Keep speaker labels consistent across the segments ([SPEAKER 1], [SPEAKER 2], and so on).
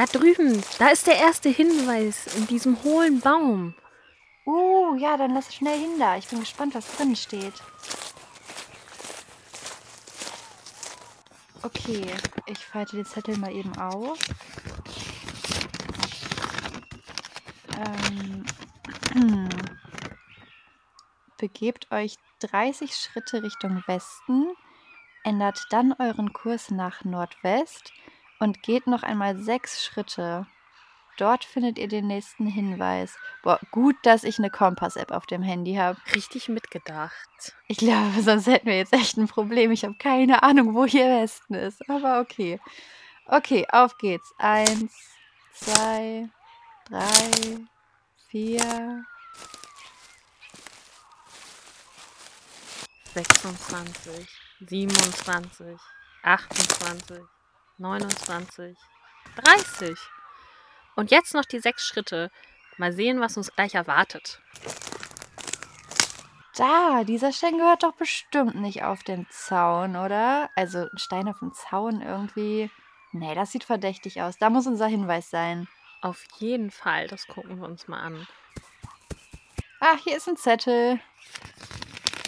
[SPEAKER 1] Da drüben, da ist der erste Hinweis in diesem hohlen Baum.
[SPEAKER 2] Uh, ja, dann lass schnell hin da. Ich bin gespannt, was drin steht. Okay, ich falte den Zettel mal eben auf. Ähm, Begebt euch 30 Schritte Richtung Westen, ändert dann euren Kurs nach Nordwest und geht noch einmal sechs Schritte. Dort findet ihr den nächsten Hinweis. Boah, gut, dass ich eine Kompass-App auf dem Handy habe.
[SPEAKER 1] Richtig mitgedacht.
[SPEAKER 2] Ich glaube, sonst hätten wir jetzt echt ein Problem. Ich habe keine Ahnung, wo hier Westen ist. Aber okay. Okay, auf geht's. Eins, zwei, drei, vier.
[SPEAKER 1] 26, 27, 28, 29, 30. Und jetzt noch die sechs Schritte. Mal sehen, was uns gleich erwartet.
[SPEAKER 2] Da, dieser Stein gehört doch bestimmt nicht auf den Zaun, oder? Also ein Stein auf dem Zaun irgendwie. Nee, das sieht verdächtig aus. Da muss unser Hinweis sein.
[SPEAKER 1] Auf jeden Fall, das gucken wir uns mal an.
[SPEAKER 2] Ah, hier ist ein Zettel.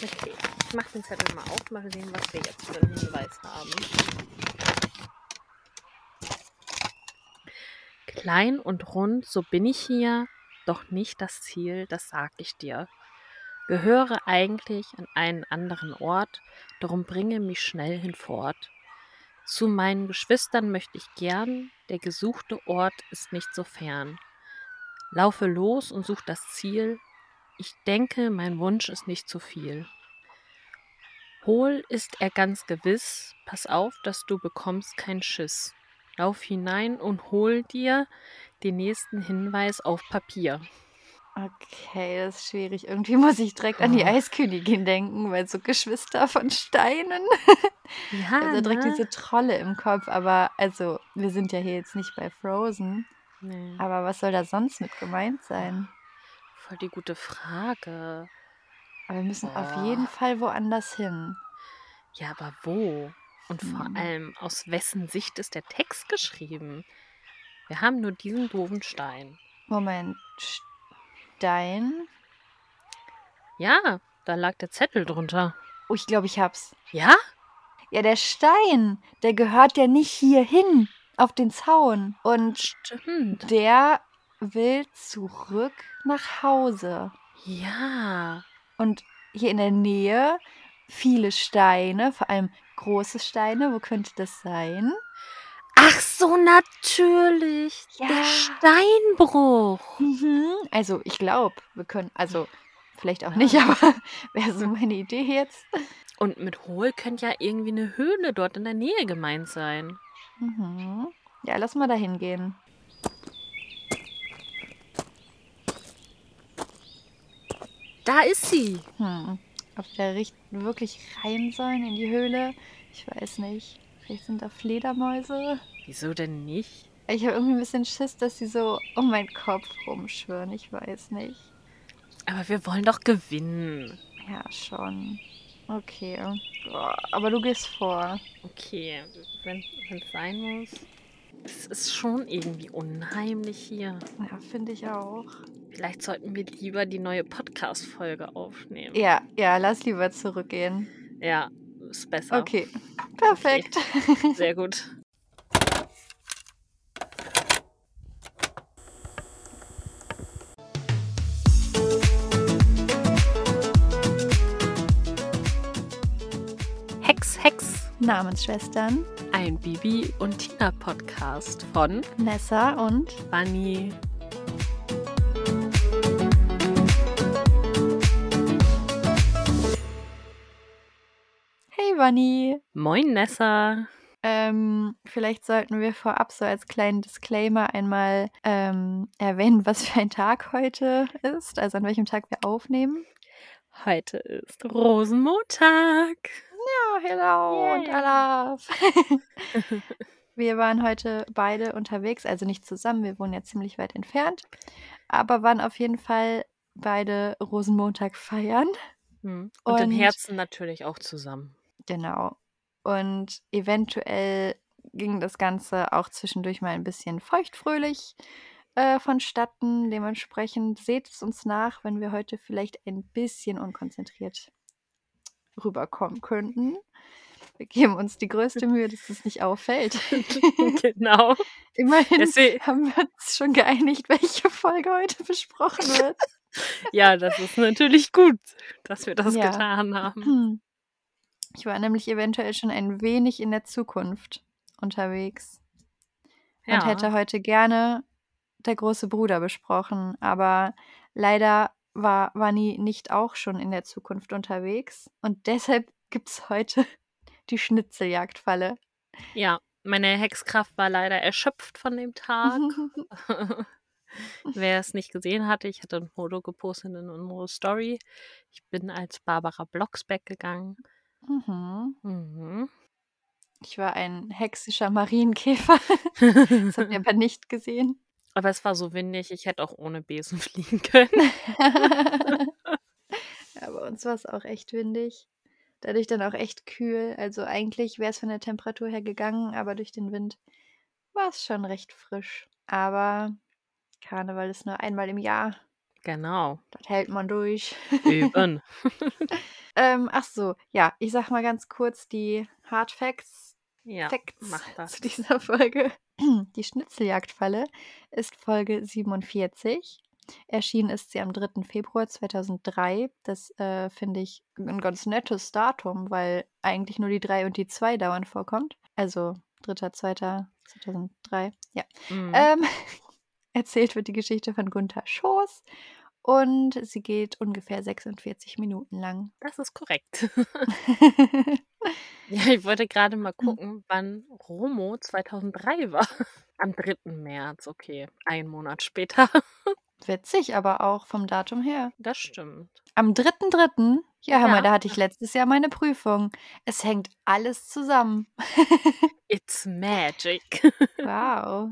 [SPEAKER 1] Okay, ich mache den Zettel mal auf, mal sehen, was wir jetzt für einen Hinweis haben. Klein und rund, so bin ich hier, doch nicht das Ziel, das sag ich dir. Gehöre eigentlich an einen anderen Ort, darum bringe mich schnell hinfort. Zu meinen Geschwistern möchte ich gern, der gesuchte Ort ist nicht so fern. Laufe los und such das Ziel, ich denke, mein Wunsch ist nicht zu viel. Hohl ist er ganz gewiss, pass auf, dass du bekommst kein Schiss. Lauf hinein und hol dir den nächsten Hinweis auf Papier.
[SPEAKER 2] Okay, das ist schwierig. Irgendwie muss ich direkt an die Eiskönigin denken, weil so Geschwister von Steinen.
[SPEAKER 1] Ja,
[SPEAKER 2] also direkt
[SPEAKER 1] ne?
[SPEAKER 2] diese Trolle im Kopf. Aber also, wir sind ja hier jetzt nicht bei Frozen.
[SPEAKER 1] Nee,
[SPEAKER 2] Aber was soll da sonst mit gemeint sein?
[SPEAKER 1] voll die gute Frage.
[SPEAKER 2] Aber wir müssen auf
[SPEAKER 1] Boah.
[SPEAKER 2] jeden Fall woanders hin.
[SPEAKER 1] Ja, aber wo? Und vor
[SPEAKER 2] Hm.
[SPEAKER 1] allem, aus wessen Sicht ist der Text geschrieben? Wir haben nur diesen doofen Stein.
[SPEAKER 2] Moment. Stein?
[SPEAKER 1] Ja, da lag der Zettel drunter.
[SPEAKER 2] Oh, ich glaube, ich hab's.
[SPEAKER 1] Ja?
[SPEAKER 2] Ja, der Stein, der gehört ja nicht hier hin auf den Zaun. Und
[SPEAKER 1] Stimmt.
[SPEAKER 2] der will zurück nach Hause.
[SPEAKER 1] Ja.
[SPEAKER 2] Und hier in der Nähe viele Steine, vor allem große Steine. Wo könnte das sein?
[SPEAKER 1] Ach so, natürlich.
[SPEAKER 2] Ja.
[SPEAKER 1] Der Steinbruch.
[SPEAKER 2] Mhm. Also, ich glaube, wir können, also vielleicht auch nicht, aber wäre so meine Idee jetzt.
[SPEAKER 1] Und mit Hohl könnte ja irgendwie eine Höhle dort in der Nähe gemeint sein.
[SPEAKER 2] Mhm. Ja, lass mal da hingehen.
[SPEAKER 1] Da ist sie.
[SPEAKER 2] Hm. Ob wir da richt- wirklich rein sollen in die Höhle? Ich weiß nicht. Vielleicht sind da Fledermäuse.
[SPEAKER 1] Wieso denn nicht?
[SPEAKER 2] Ich habe irgendwie ein bisschen Schiss, dass sie so um meinen Kopf rumschwirren. Ich weiß nicht.
[SPEAKER 1] Aber wir wollen doch gewinnen.
[SPEAKER 2] Ja, schon. Okay. Aber du gehst vor.
[SPEAKER 1] Okay, wenn es sein muss. Es ist schon irgendwie unheimlich hier.
[SPEAKER 2] Ja, finde ich auch.
[SPEAKER 1] Vielleicht sollten wir lieber die neue Podcast-Folge aufnehmen.
[SPEAKER 2] Ja, ja, lass lieber zurückgehen.
[SPEAKER 1] Ja, ist besser.
[SPEAKER 2] Okay. Perfekt.
[SPEAKER 1] Sehr gut. Hex, Hex,
[SPEAKER 2] Namensschwestern
[SPEAKER 1] ein Bibi und Tina Podcast von
[SPEAKER 2] Nessa und
[SPEAKER 1] Bunny.
[SPEAKER 2] Bunny.
[SPEAKER 1] Moin Nessa.
[SPEAKER 2] Ähm, vielleicht sollten wir vorab so als kleinen Disclaimer einmal ähm, erwähnen, was für ein Tag heute ist, also an welchem Tag wir aufnehmen.
[SPEAKER 1] Heute ist Rosenmontag.
[SPEAKER 2] Ja, hello und
[SPEAKER 1] Yay.
[SPEAKER 2] Alaf. wir waren heute beide unterwegs, also nicht zusammen, wir wohnen ja ziemlich weit entfernt, aber waren auf jeden Fall beide Rosenmontag feiern.
[SPEAKER 1] Hm. Und, im
[SPEAKER 2] Und-
[SPEAKER 1] Herzen natürlich auch zusammen.
[SPEAKER 2] Genau. Und eventuell ging das Ganze auch zwischendurch mal ein bisschen feuchtfröhlich äh, vonstatten. Dementsprechend seht es uns nach, wenn wir heute vielleicht ein bisschen unkonzentriert rüberkommen könnten. Wir geben uns die größte Mühe, dass es nicht auffällt.
[SPEAKER 1] genau.
[SPEAKER 2] Immerhin
[SPEAKER 1] Deswegen-
[SPEAKER 2] haben wir uns schon geeinigt, welche Folge heute besprochen wird.
[SPEAKER 1] Ja, das ist natürlich gut, dass wir das
[SPEAKER 2] Ja.
[SPEAKER 1] getan haben.
[SPEAKER 2] Ich war nämlich eventuell schon ein wenig in der Zukunft unterwegs
[SPEAKER 1] Ja.
[SPEAKER 2] und hätte heute gerne der große Bruder besprochen, aber leider war Vanni nicht auch schon in der Zukunft unterwegs und deshalb gibt es heute die Schnitzeljagdfalle.
[SPEAKER 1] ja, meine Hexkraft war leider erschöpft von dem Tag. Wer es nicht gesehen hatte, ich hatte ein Foto gepostet in unsere Story. Ich bin als Barbara Blocksberg gegangen.
[SPEAKER 2] Mhm.
[SPEAKER 1] Mhm.
[SPEAKER 2] Ich war ein hexischer Marienkäfer. Das habt ihr aber nicht gesehen.
[SPEAKER 1] Aber es war so windig, ich hätte auch ohne Besen fliegen können.
[SPEAKER 2] ja, bei uns war es auch echt windig. Dadurch dann auch echt kühl. Also eigentlich wäre es von der Temperatur her gegangen, aber durch den Wind war es schon recht frisch. Aber Karneval ist nur einmal im Jahr.
[SPEAKER 1] Genau.
[SPEAKER 2] Das hält man durch.
[SPEAKER 1] Üben.
[SPEAKER 2] ähm, ach so, ja, ich sag mal ganz kurz die Hard Facts
[SPEAKER 1] Ja,
[SPEAKER 2] Facts zu dieser Folge. Die Schnitzeljagdfalle ist Folge 47. Erschienen ist sie am 3. Februar 2003. Das äh, finde ich ein ganz nettes Datum, weil eigentlich nur die 3 und die 2 dauernd vorkommt. Also 3. 2. 2003. Ja.
[SPEAKER 1] Mhm.
[SPEAKER 2] Ähm, erzählt wird die Geschichte von Gunther Schoß und sie geht ungefähr 46 Minuten lang.
[SPEAKER 1] das ist korrekt. Ja, ich wollte gerade mal
[SPEAKER 2] Hm.
[SPEAKER 1] gucken, wann Romo 2003 war. Am 3. März, okay. Ein Monat später.
[SPEAKER 2] Witzig, aber auch vom Datum her.
[SPEAKER 1] Das stimmt.
[SPEAKER 2] Am 3.3., ja, hör
[SPEAKER 1] Ja.
[SPEAKER 2] mal, da hatte ich letztes Jahr meine Prüfung. Es hängt alles zusammen.
[SPEAKER 1] It's magic.
[SPEAKER 2] Wow.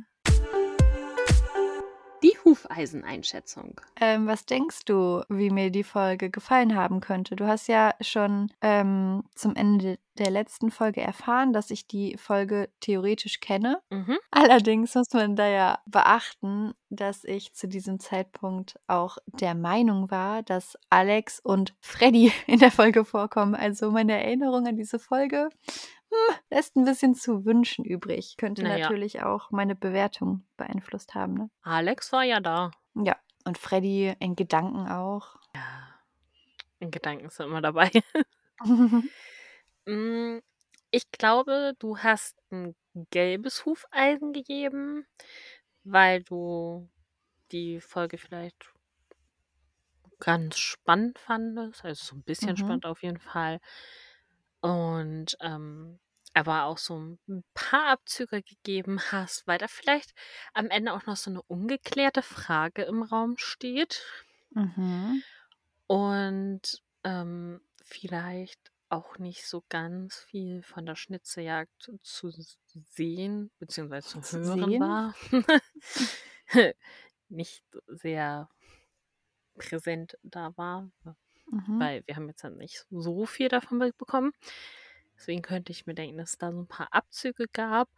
[SPEAKER 1] Die Hufeiseneinschätzung.
[SPEAKER 2] Ähm, was denkst du, wie mir die Folge gefallen haben könnte? Du hast ja schon ähm, zum Ende der letzten Folge erfahren, dass ich die Folge theoretisch kenne.
[SPEAKER 1] Mhm.
[SPEAKER 2] Allerdings muss man da ja beachten, dass ich zu diesem Zeitpunkt auch der Meinung war, dass Alex und Freddy in der Folge vorkommen. Also meine Erinnerung an diese Folge hm, lässt ein bisschen zu wünschen übrig. Könnte
[SPEAKER 1] Naja.
[SPEAKER 2] natürlich auch meine Bewertung beeinflusst haben. Ne?
[SPEAKER 1] Alex war ja da.
[SPEAKER 2] Ja, und Freddy in Gedanken auch.
[SPEAKER 1] In Gedanken ist er immer dabei. Mm, Ich glaube, du hast ein gelbes Hufeisen gegeben, weil du die Folge vielleicht ganz spannend fandest. Also so ein bisschen
[SPEAKER 2] Mhm.
[SPEAKER 1] spannend auf jeden Fall. Und ähm, aber auch so ein paar Abzüge gegeben hast, weil da vielleicht am Ende auch noch so eine ungeklärte Frage im Raum steht.
[SPEAKER 2] mhm.
[SPEAKER 1] Und ähm, vielleicht auch nicht so ganz viel von der Schnitzeljagd zu sehen bzw. zu
[SPEAKER 2] Zu
[SPEAKER 1] hören
[SPEAKER 2] sehen?
[SPEAKER 1] war. nicht sehr präsent da war,
[SPEAKER 2] Mhm.
[SPEAKER 1] weil wir haben jetzt halt nicht so viel davon mitbekommen. Deswegen könnte ich mir denken, dass es da so ein paar Abzüge gab.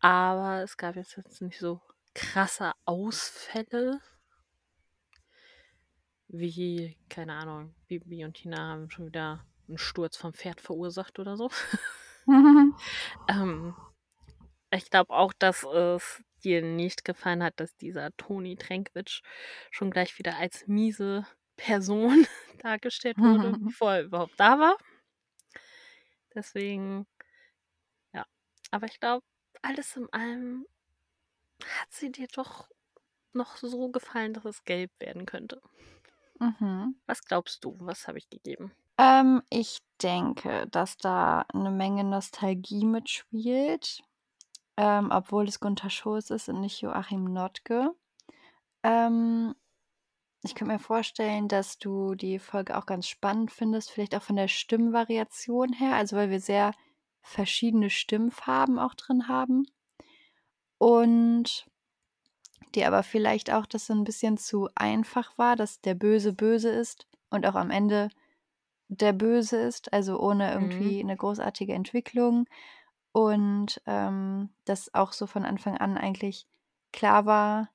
[SPEAKER 1] Aber es gab jetzt, jetzt nicht so krasse Ausfälle. Wie, keine Ahnung, Bibi und Tina haben schon wieder einen Sturz vom Pferd verursacht oder so. Ähm, ich glaube auch, dass es dir nicht gefallen hat, dass dieser Toni Trenkwitsch schon gleich wieder als miese Person dargestellt wurde, bevor er überhaupt da war. Deswegen, ja. Aber ich glaube, alles in allem hat sie dir doch noch so gefallen, dass es gelb werden könnte.
[SPEAKER 2] Mhm.
[SPEAKER 1] Was glaubst du? Was habe ich gegeben?
[SPEAKER 2] Ähm, ich denke, dass da eine Menge Nostalgie mitspielt, ähm, obwohl es Gunther Schoß ist und nicht Joachim Notke. Ähm, ich könnte mir vorstellen, dass du die Folge auch ganz spannend findest, vielleicht auch von der Stimmvariation her, also weil wir sehr verschiedene Stimmfarben auch drin haben. Und dir aber vielleicht auch das so ein bisschen zu einfach war, dass der Böse böse ist und auch am Ende der Böse ist, also ohne irgendwie eine großartige Entwicklung. Und ähm, das auch so von Anfang an eigentlich klar war,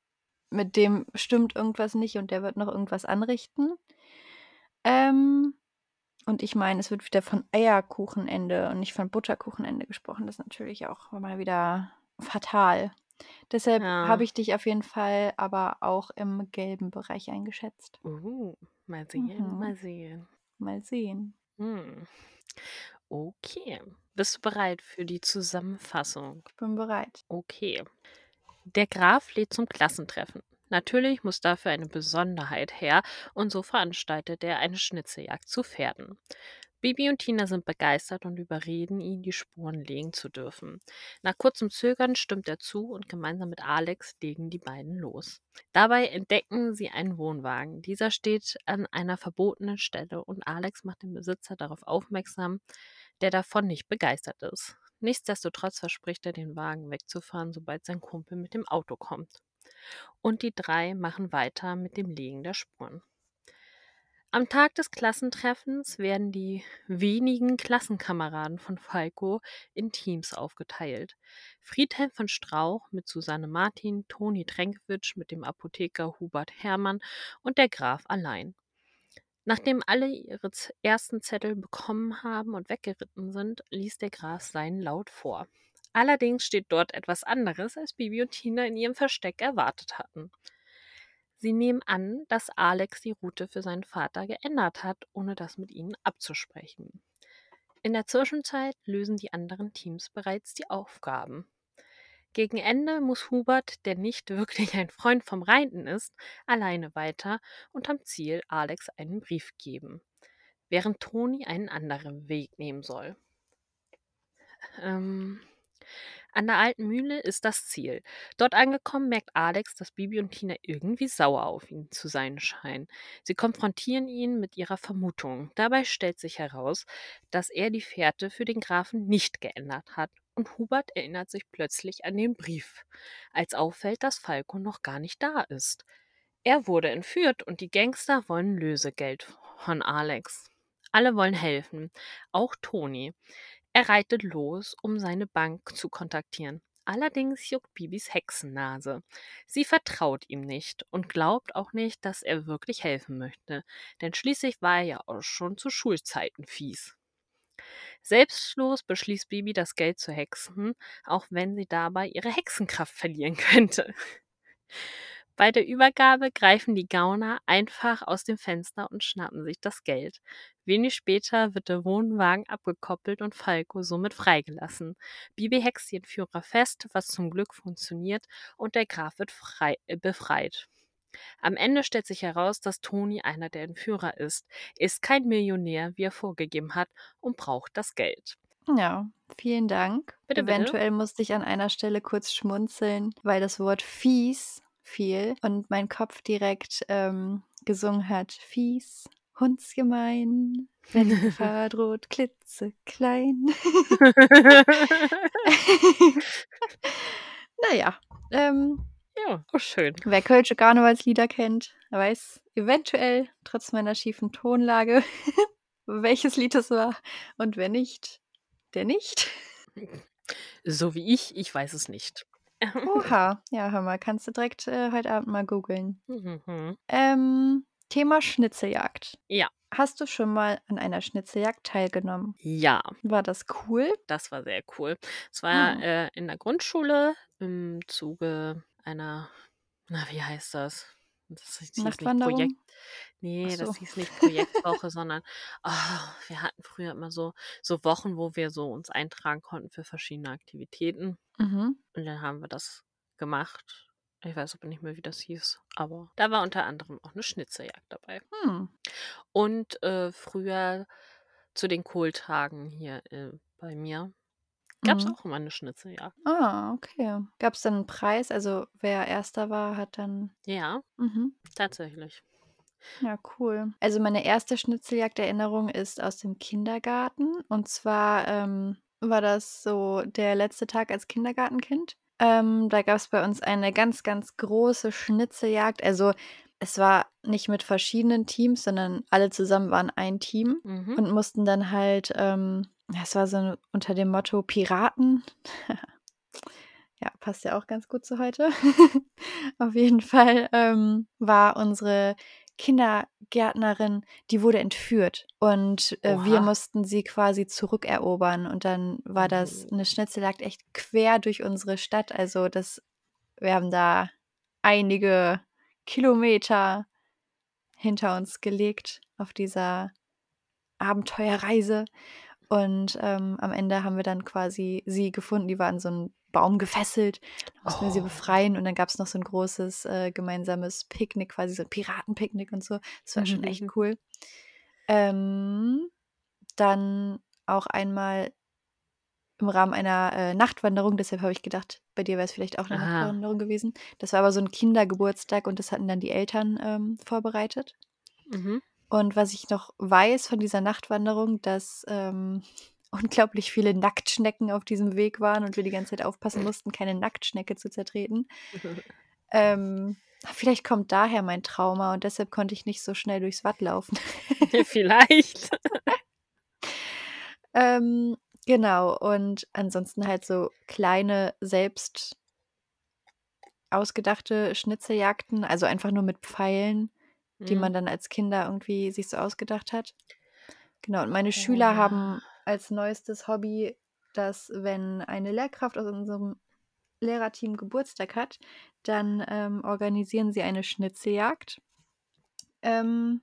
[SPEAKER 2] mit dem stimmt irgendwas nicht und der wird noch irgendwas anrichten. Ähm, und ich meine, es wird wieder von Eierkuchenende und nicht von Butterkuchenende gesprochen. Das ist natürlich auch mal wieder fatal. Deshalb
[SPEAKER 1] Ja.
[SPEAKER 2] habe ich dich auf jeden Fall aber auch im gelben Bereich eingeschätzt.
[SPEAKER 1] Uh, mal sehen,
[SPEAKER 2] Mhm.
[SPEAKER 1] mal sehen.
[SPEAKER 2] Mal sehen.
[SPEAKER 1] Hm. Okay. Bist du bereit für die Zusammenfassung?
[SPEAKER 2] Ich bin bereit.
[SPEAKER 1] Okay. Der Graf lädt zum Klassentreffen. Natürlich muss dafür eine Besonderheit her und so veranstaltet er eine Schnitzeljagd zu Pferden. Bibi und Tina sind begeistert und überreden ihn, die Spuren legen zu dürfen. Nach kurzem Zögern stimmt er zu und gemeinsam mit Alex legen die beiden los. Dabei entdecken sie einen Wohnwagen. Dieser steht an einer verbotenen Stelle und Alex macht den Besitzer darauf aufmerksam, der davon nicht begeistert ist. Nichtsdestotrotz verspricht er, den Wagen wegzufahren, sobald sein Kumpel mit dem Auto kommt. Und die drei machen weiter mit dem Legen der Spuren. Am Tag des Klassentreffens werden die wenigen Klassenkameraden von Falco in Teams aufgeteilt. Friedhelm von Strauch mit Susanne Martin, Toni Tränkwitsch mit dem Apotheker Hubert Hermann und der Graf allein. Nachdem alle ihre ersten Zettel bekommen haben und weggeritten sind, liest der Graf seinen laut vor. Allerdings steht dort etwas anderes, als Bibi und Tina in ihrem Versteck erwartet hatten. Sie nehmen an, dass Alex die Route für seinen Vater geändert hat, ohne das mit ihnen abzusprechen. In der Zwischenzeit lösen die anderen Teams bereits die Aufgaben. Gegen Ende muss Hubert, der nicht wirklich ein Freund vom Reiten ist, alleine weiter und am Ziel Alex einen Brief geben, während Toni einen anderen Weg nehmen soll. Ähm, an der alten Mühle ist das Ziel. Dort angekommen merkt Alex, dass Bibi und Tina irgendwie sauer auf ihn zu sein scheinen. Sie konfrontieren ihn mit ihrer Vermutung. Dabei stellt sich heraus, dass er die Fährte für den Grafen nicht geändert hat. Und Hubert erinnert sich plötzlich an den Brief, als auffällt, dass Falco noch gar nicht da ist. Er wurde entführt und die Gangster wollen Lösegeld von Alex. Alle wollen helfen, auch Toni. Er reitet los, um seine Bank zu kontaktieren. Allerdings juckt Bibis Hexennase. Sie vertraut ihm nicht und glaubt auch nicht, dass er wirklich helfen möchte, denn schließlich war er ja auch schon zu Schulzeiten fies. Selbstlos beschließt Bibi, das Geld zu hexen, auch wenn sie dabei ihre Hexenkraft verlieren könnte. Bei der Übergabe greifen die Gauner einfach aus dem Fenster und schnappen sich das Geld. Wenig später wird der Wohnwagen abgekoppelt und Falco somit freigelassen. Bibi hext den Führer fest, was zum Glück funktioniert, und der Graf wird frei, äh, befreit. Am Ende stellt sich heraus, dass Toni einer der Entführer ist. Er ist kein Millionär, wie er vorgegeben hat, und braucht das Geld.
[SPEAKER 2] Ja, vielen Dank.
[SPEAKER 1] Bitte, bitte.
[SPEAKER 2] Eventuell musste ich an einer Stelle kurz schmunzeln, weil das Wort fies fiel und mein Kopf direkt ähm, gesungen hat. Fies, hundsgemein, wenn Gefahr droht, klitzeklein. naja, ähm,
[SPEAKER 1] ja, oh schön.
[SPEAKER 2] wer Kölsche Karnevalslieder kennt, weiß eventuell, trotz meiner schiefen Tonlage, welches Lied es war. Und wer nicht, der nicht.
[SPEAKER 1] So wie ich, ich weiß es nicht.
[SPEAKER 2] Oha, ja, hör mal, kannst du direkt äh, heute Abend mal googeln.
[SPEAKER 1] Mhm.
[SPEAKER 2] Ähm, Thema Schnitzeljagd.
[SPEAKER 1] Ja.
[SPEAKER 2] Hast du schon mal an einer Schnitzeljagd teilgenommen?
[SPEAKER 1] Ja,
[SPEAKER 2] War das cool?
[SPEAKER 1] das war sehr cool. Es war
[SPEAKER 2] Hm.
[SPEAKER 1] äh, in der Grundschule im Zuge einer, na, wie heißt das? Das hieß nicht? Projekt. Nee,
[SPEAKER 2] so.
[SPEAKER 1] das hieß nicht Projektwoche, sondern ah, wir hatten früher immer so, so Wochen, wo wir so uns eintragen konnten für verschiedene Aktivitäten.
[SPEAKER 2] Mhm.
[SPEAKER 1] Und dann haben wir das gemacht. Ich weiß aber nicht mehr, wie das hieß. Aber da war unter anderem auch eine Schnitzeljagd dabei.
[SPEAKER 2] Hm.
[SPEAKER 1] Und äh, früher zu den Kohltagen hier äh, bei mir gab es
[SPEAKER 2] Mhm.
[SPEAKER 1] auch immer eine Schnitzeljagd.
[SPEAKER 2] Ah, okay. Gab es dann einen Preis? Also wer erster war, hat dann.
[SPEAKER 1] Ja,
[SPEAKER 2] Mhm.
[SPEAKER 1] tatsächlich.
[SPEAKER 2] Ja, cool. Also meine erste Schnitzeljagd-Erinnerung ist aus dem Kindergarten. Und zwar ähm, war das so der letzte Tag als Kindergartenkind. Ähm, da gab es bei uns eine ganz, ganz große Schnitzeljagd. Also es war nicht mit verschiedenen Teams, sondern alle zusammen waren ein Team
[SPEAKER 1] Mhm.
[SPEAKER 2] und mussten dann halt ähm, Das war so unter dem Motto Piraten. Ja, passt ja auch ganz gut zu heute. Auf jeden Fall, ähm, war unsere Kindergärtnerin die wurde entführt und, äh, wir mussten sie quasi zurückerobern und dann war das
[SPEAKER 1] Mhm.
[SPEAKER 2] 'ne Schnitzeljagd echt quer durch unsere Stadt. Also, das wir haben da einige Kilometer hinter uns gelegt auf dieser Abenteuerreise und, ähm, am Ende haben wir dann quasi sie gefunden. Die war an so 'n Baum gefesselt. Da mussten wir sie
[SPEAKER 1] Oh.
[SPEAKER 2] befreien und dann gab's noch so 'n großes, äh, gemeinsames Picknick, quasi so 'n Piratenpicknick und so. Das war schon echt cool. Ähm, dann auch einmal im Rahmen einer, äh, Nachtwanderung, deshalb habe ich gedacht, bei dir wäre es vielleicht auch 'ne
[SPEAKER 1] Aha.
[SPEAKER 2] Nachtwanderung gewesen. Das war aber so 'n Kindergeburtstag und das hatten dann die Eltern, ähm, vorbereitet.
[SPEAKER 1] Mhm.
[SPEAKER 2] Und was ich noch weiß von dieser Nachtwanderung, dass, ähm, unglaublich viele Nacktschnecken auf diesem Weg waren und wir die ganze Zeit aufpassen mussten, keine Nacktschnecke zu zertreten. Ähm, vielleicht kommt daher mein Trauma und deshalb konnte ich nicht so schnell durchs Watt laufen.
[SPEAKER 1] Vielleicht.
[SPEAKER 2] Ähm, genau und ansonsten halt so kleine selbst ausgedachte Schnitzeljagden, also einfach nur mit Pfeilen, die man dann als Kinder irgendwie sich so ausgedacht hat. Genau, und meine Schüler
[SPEAKER 1] ja.
[SPEAKER 2] haben als neuestes Hobby, dass, wenn eine Lehrkraft aus unserem Lehrerteam Geburtstag hat, dann, ähm, organisieren sie eine Schnitzeljagd ähm,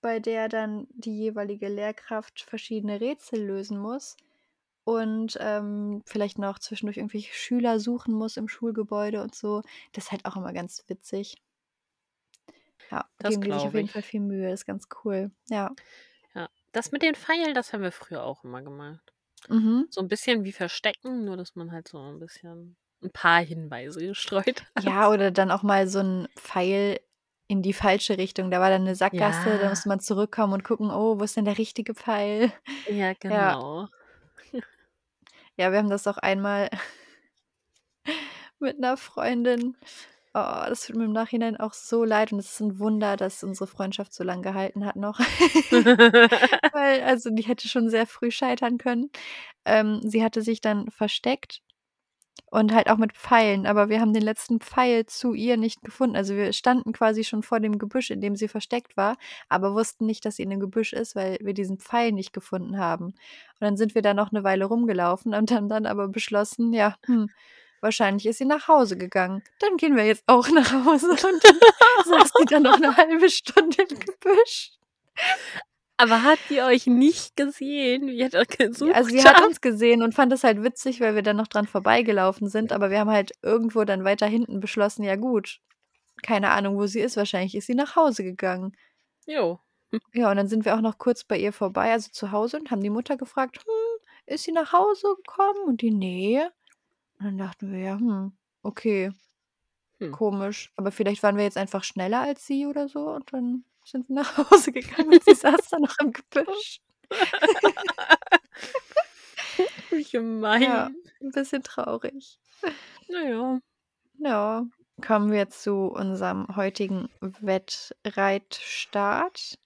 [SPEAKER 2] bei der dann die jeweilige Lehrkraft verschiedene Rätsel lösen muss und, ähm, vielleicht noch zwischendurch irgendwelche Schüler suchen muss im Schulgebäude und so. Das ist halt auch immer ganz witzig. Ja,
[SPEAKER 1] Das
[SPEAKER 2] geben die sich auf jeden Fall viel Mühe, ist ganz cool, ja.
[SPEAKER 1] Ja, das mit den Pfeilen, das haben wir früher auch immer gemacht.
[SPEAKER 2] Mhm.
[SPEAKER 1] So 'n bisschen wie Verstecken, nur dass man halt so 'n bisschen 'n paar Hinweise gestreut
[SPEAKER 2] Ja,
[SPEAKER 1] hat.
[SPEAKER 2] oder dann auch mal so 'n Pfeil in die falsche Richtung. Da war dann 'ne Sackgasse, da
[SPEAKER 1] Ja.
[SPEAKER 2] musste man zurückkommen und gucken: „Oh, wo ist denn der richtige Pfeil?“
[SPEAKER 1] Ja,
[SPEAKER 2] Ja.
[SPEAKER 1] genau.
[SPEAKER 2] Ja, wir haben das auch einmal mit 'ner Freundin oh, das tut mir im Nachhinein auch so leid und es ist 'n Wunder, dass unsere Freundschaft so lang gehalten hat noch. Weil also, die hätte schon sehr früh scheitern können. Ähm, sie hatte sich dann versteckt und halt auch mit Pfeilen, aber wir haben den letzten Pfeil zu ihr nicht gefunden. Also, wir standen quasi schon vor dem Gebüsch, in dem sie versteckt war, aber wussten nicht, dass sie in dem Gebüsch ist, weil wir diesen Pfeil nicht gefunden haben. Und dann sind wir da noch 'ne Weile rumgelaufen und haben dann aber beschlossen: „Ja, hm, wahrscheinlich ist sie nach Hause gegangen. Dann gehen wir jetzt auch nach Hause.“ Und dann saß die da noch 'ne 1/2 Stunde im Gebüsch.
[SPEAKER 1] Aber hat die euch nicht gesehen, wie ihr da
[SPEAKER 2] Ja, also, sie
[SPEAKER 1] gesucht
[SPEAKER 2] hat uns gesehen und fand das halt witzig, weil wir dann noch dran vorbeigelaufen sind, aber wir haben halt irgendwo dann weiter hinten beschlossen: „Ja gut, keine Ahnung, wo sie ist. Wahrscheinlich ist sie nach Hause gegangen.“
[SPEAKER 1] Jo.
[SPEAKER 2] Ja, und dann sind wir auch noch kurz bei ihr vorbei, also, zu Hause und haben die Mutter gefragt: „Hm, ist sie nach Hause gekommen?“ Und die: „Ne.“ Und dann dachten wir: „Ja, hm, okay,
[SPEAKER 1] Hm.
[SPEAKER 2] komisch, aber vielleicht waren wir jetzt einfach schneller als sie oder so.“ Und dann sind wir nach Hause gegangen und sie saß da noch im Gebüsch.
[SPEAKER 1] Wie
[SPEAKER 2] Ja,
[SPEAKER 1] gemein.
[SPEAKER 2] 'n bisschen traurig.
[SPEAKER 1] Na ja.
[SPEAKER 2] Kommen wir zu unserem heutigen Wettreitstart.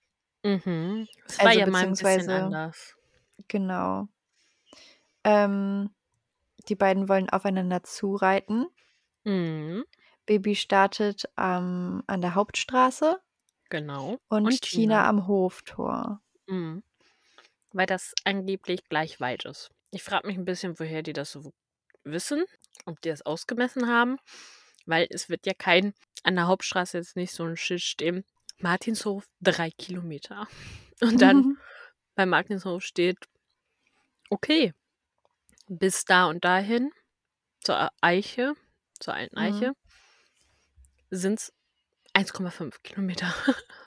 [SPEAKER 1] Mhm. Es war
[SPEAKER 2] Also,
[SPEAKER 1] ja mal 'n bisschen
[SPEAKER 2] beziehungsweise
[SPEAKER 1] anders.
[SPEAKER 2] genau. Ähm, die beiden wollen aufeinander zureiten.
[SPEAKER 1] Mhm.
[SPEAKER 2] Baby startet, ähm, an der Hauptstraße
[SPEAKER 1] Genau. Und
[SPEAKER 2] und Tina
[SPEAKER 1] Tina?
[SPEAKER 2] am Hoftor.
[SPEAKER 1] Mhm. Weil das angeblich gleich weit ist. Ich frage mich 'n bisschen, woher die das so wissen, ob die das ausgemessen haben, weil es wird ja kein an der Hauptstraße jetzt nicht so 'n Schild stehen: „Martinshof 3 Kilometer.“ Und dann bei Martinshof steht „Okay, bis da und dahin zur Eiche zur alten
[SPEAKER 2] Mhm.
[SPEAKER 1] Eiche“ sind's 1,5 Kilometer.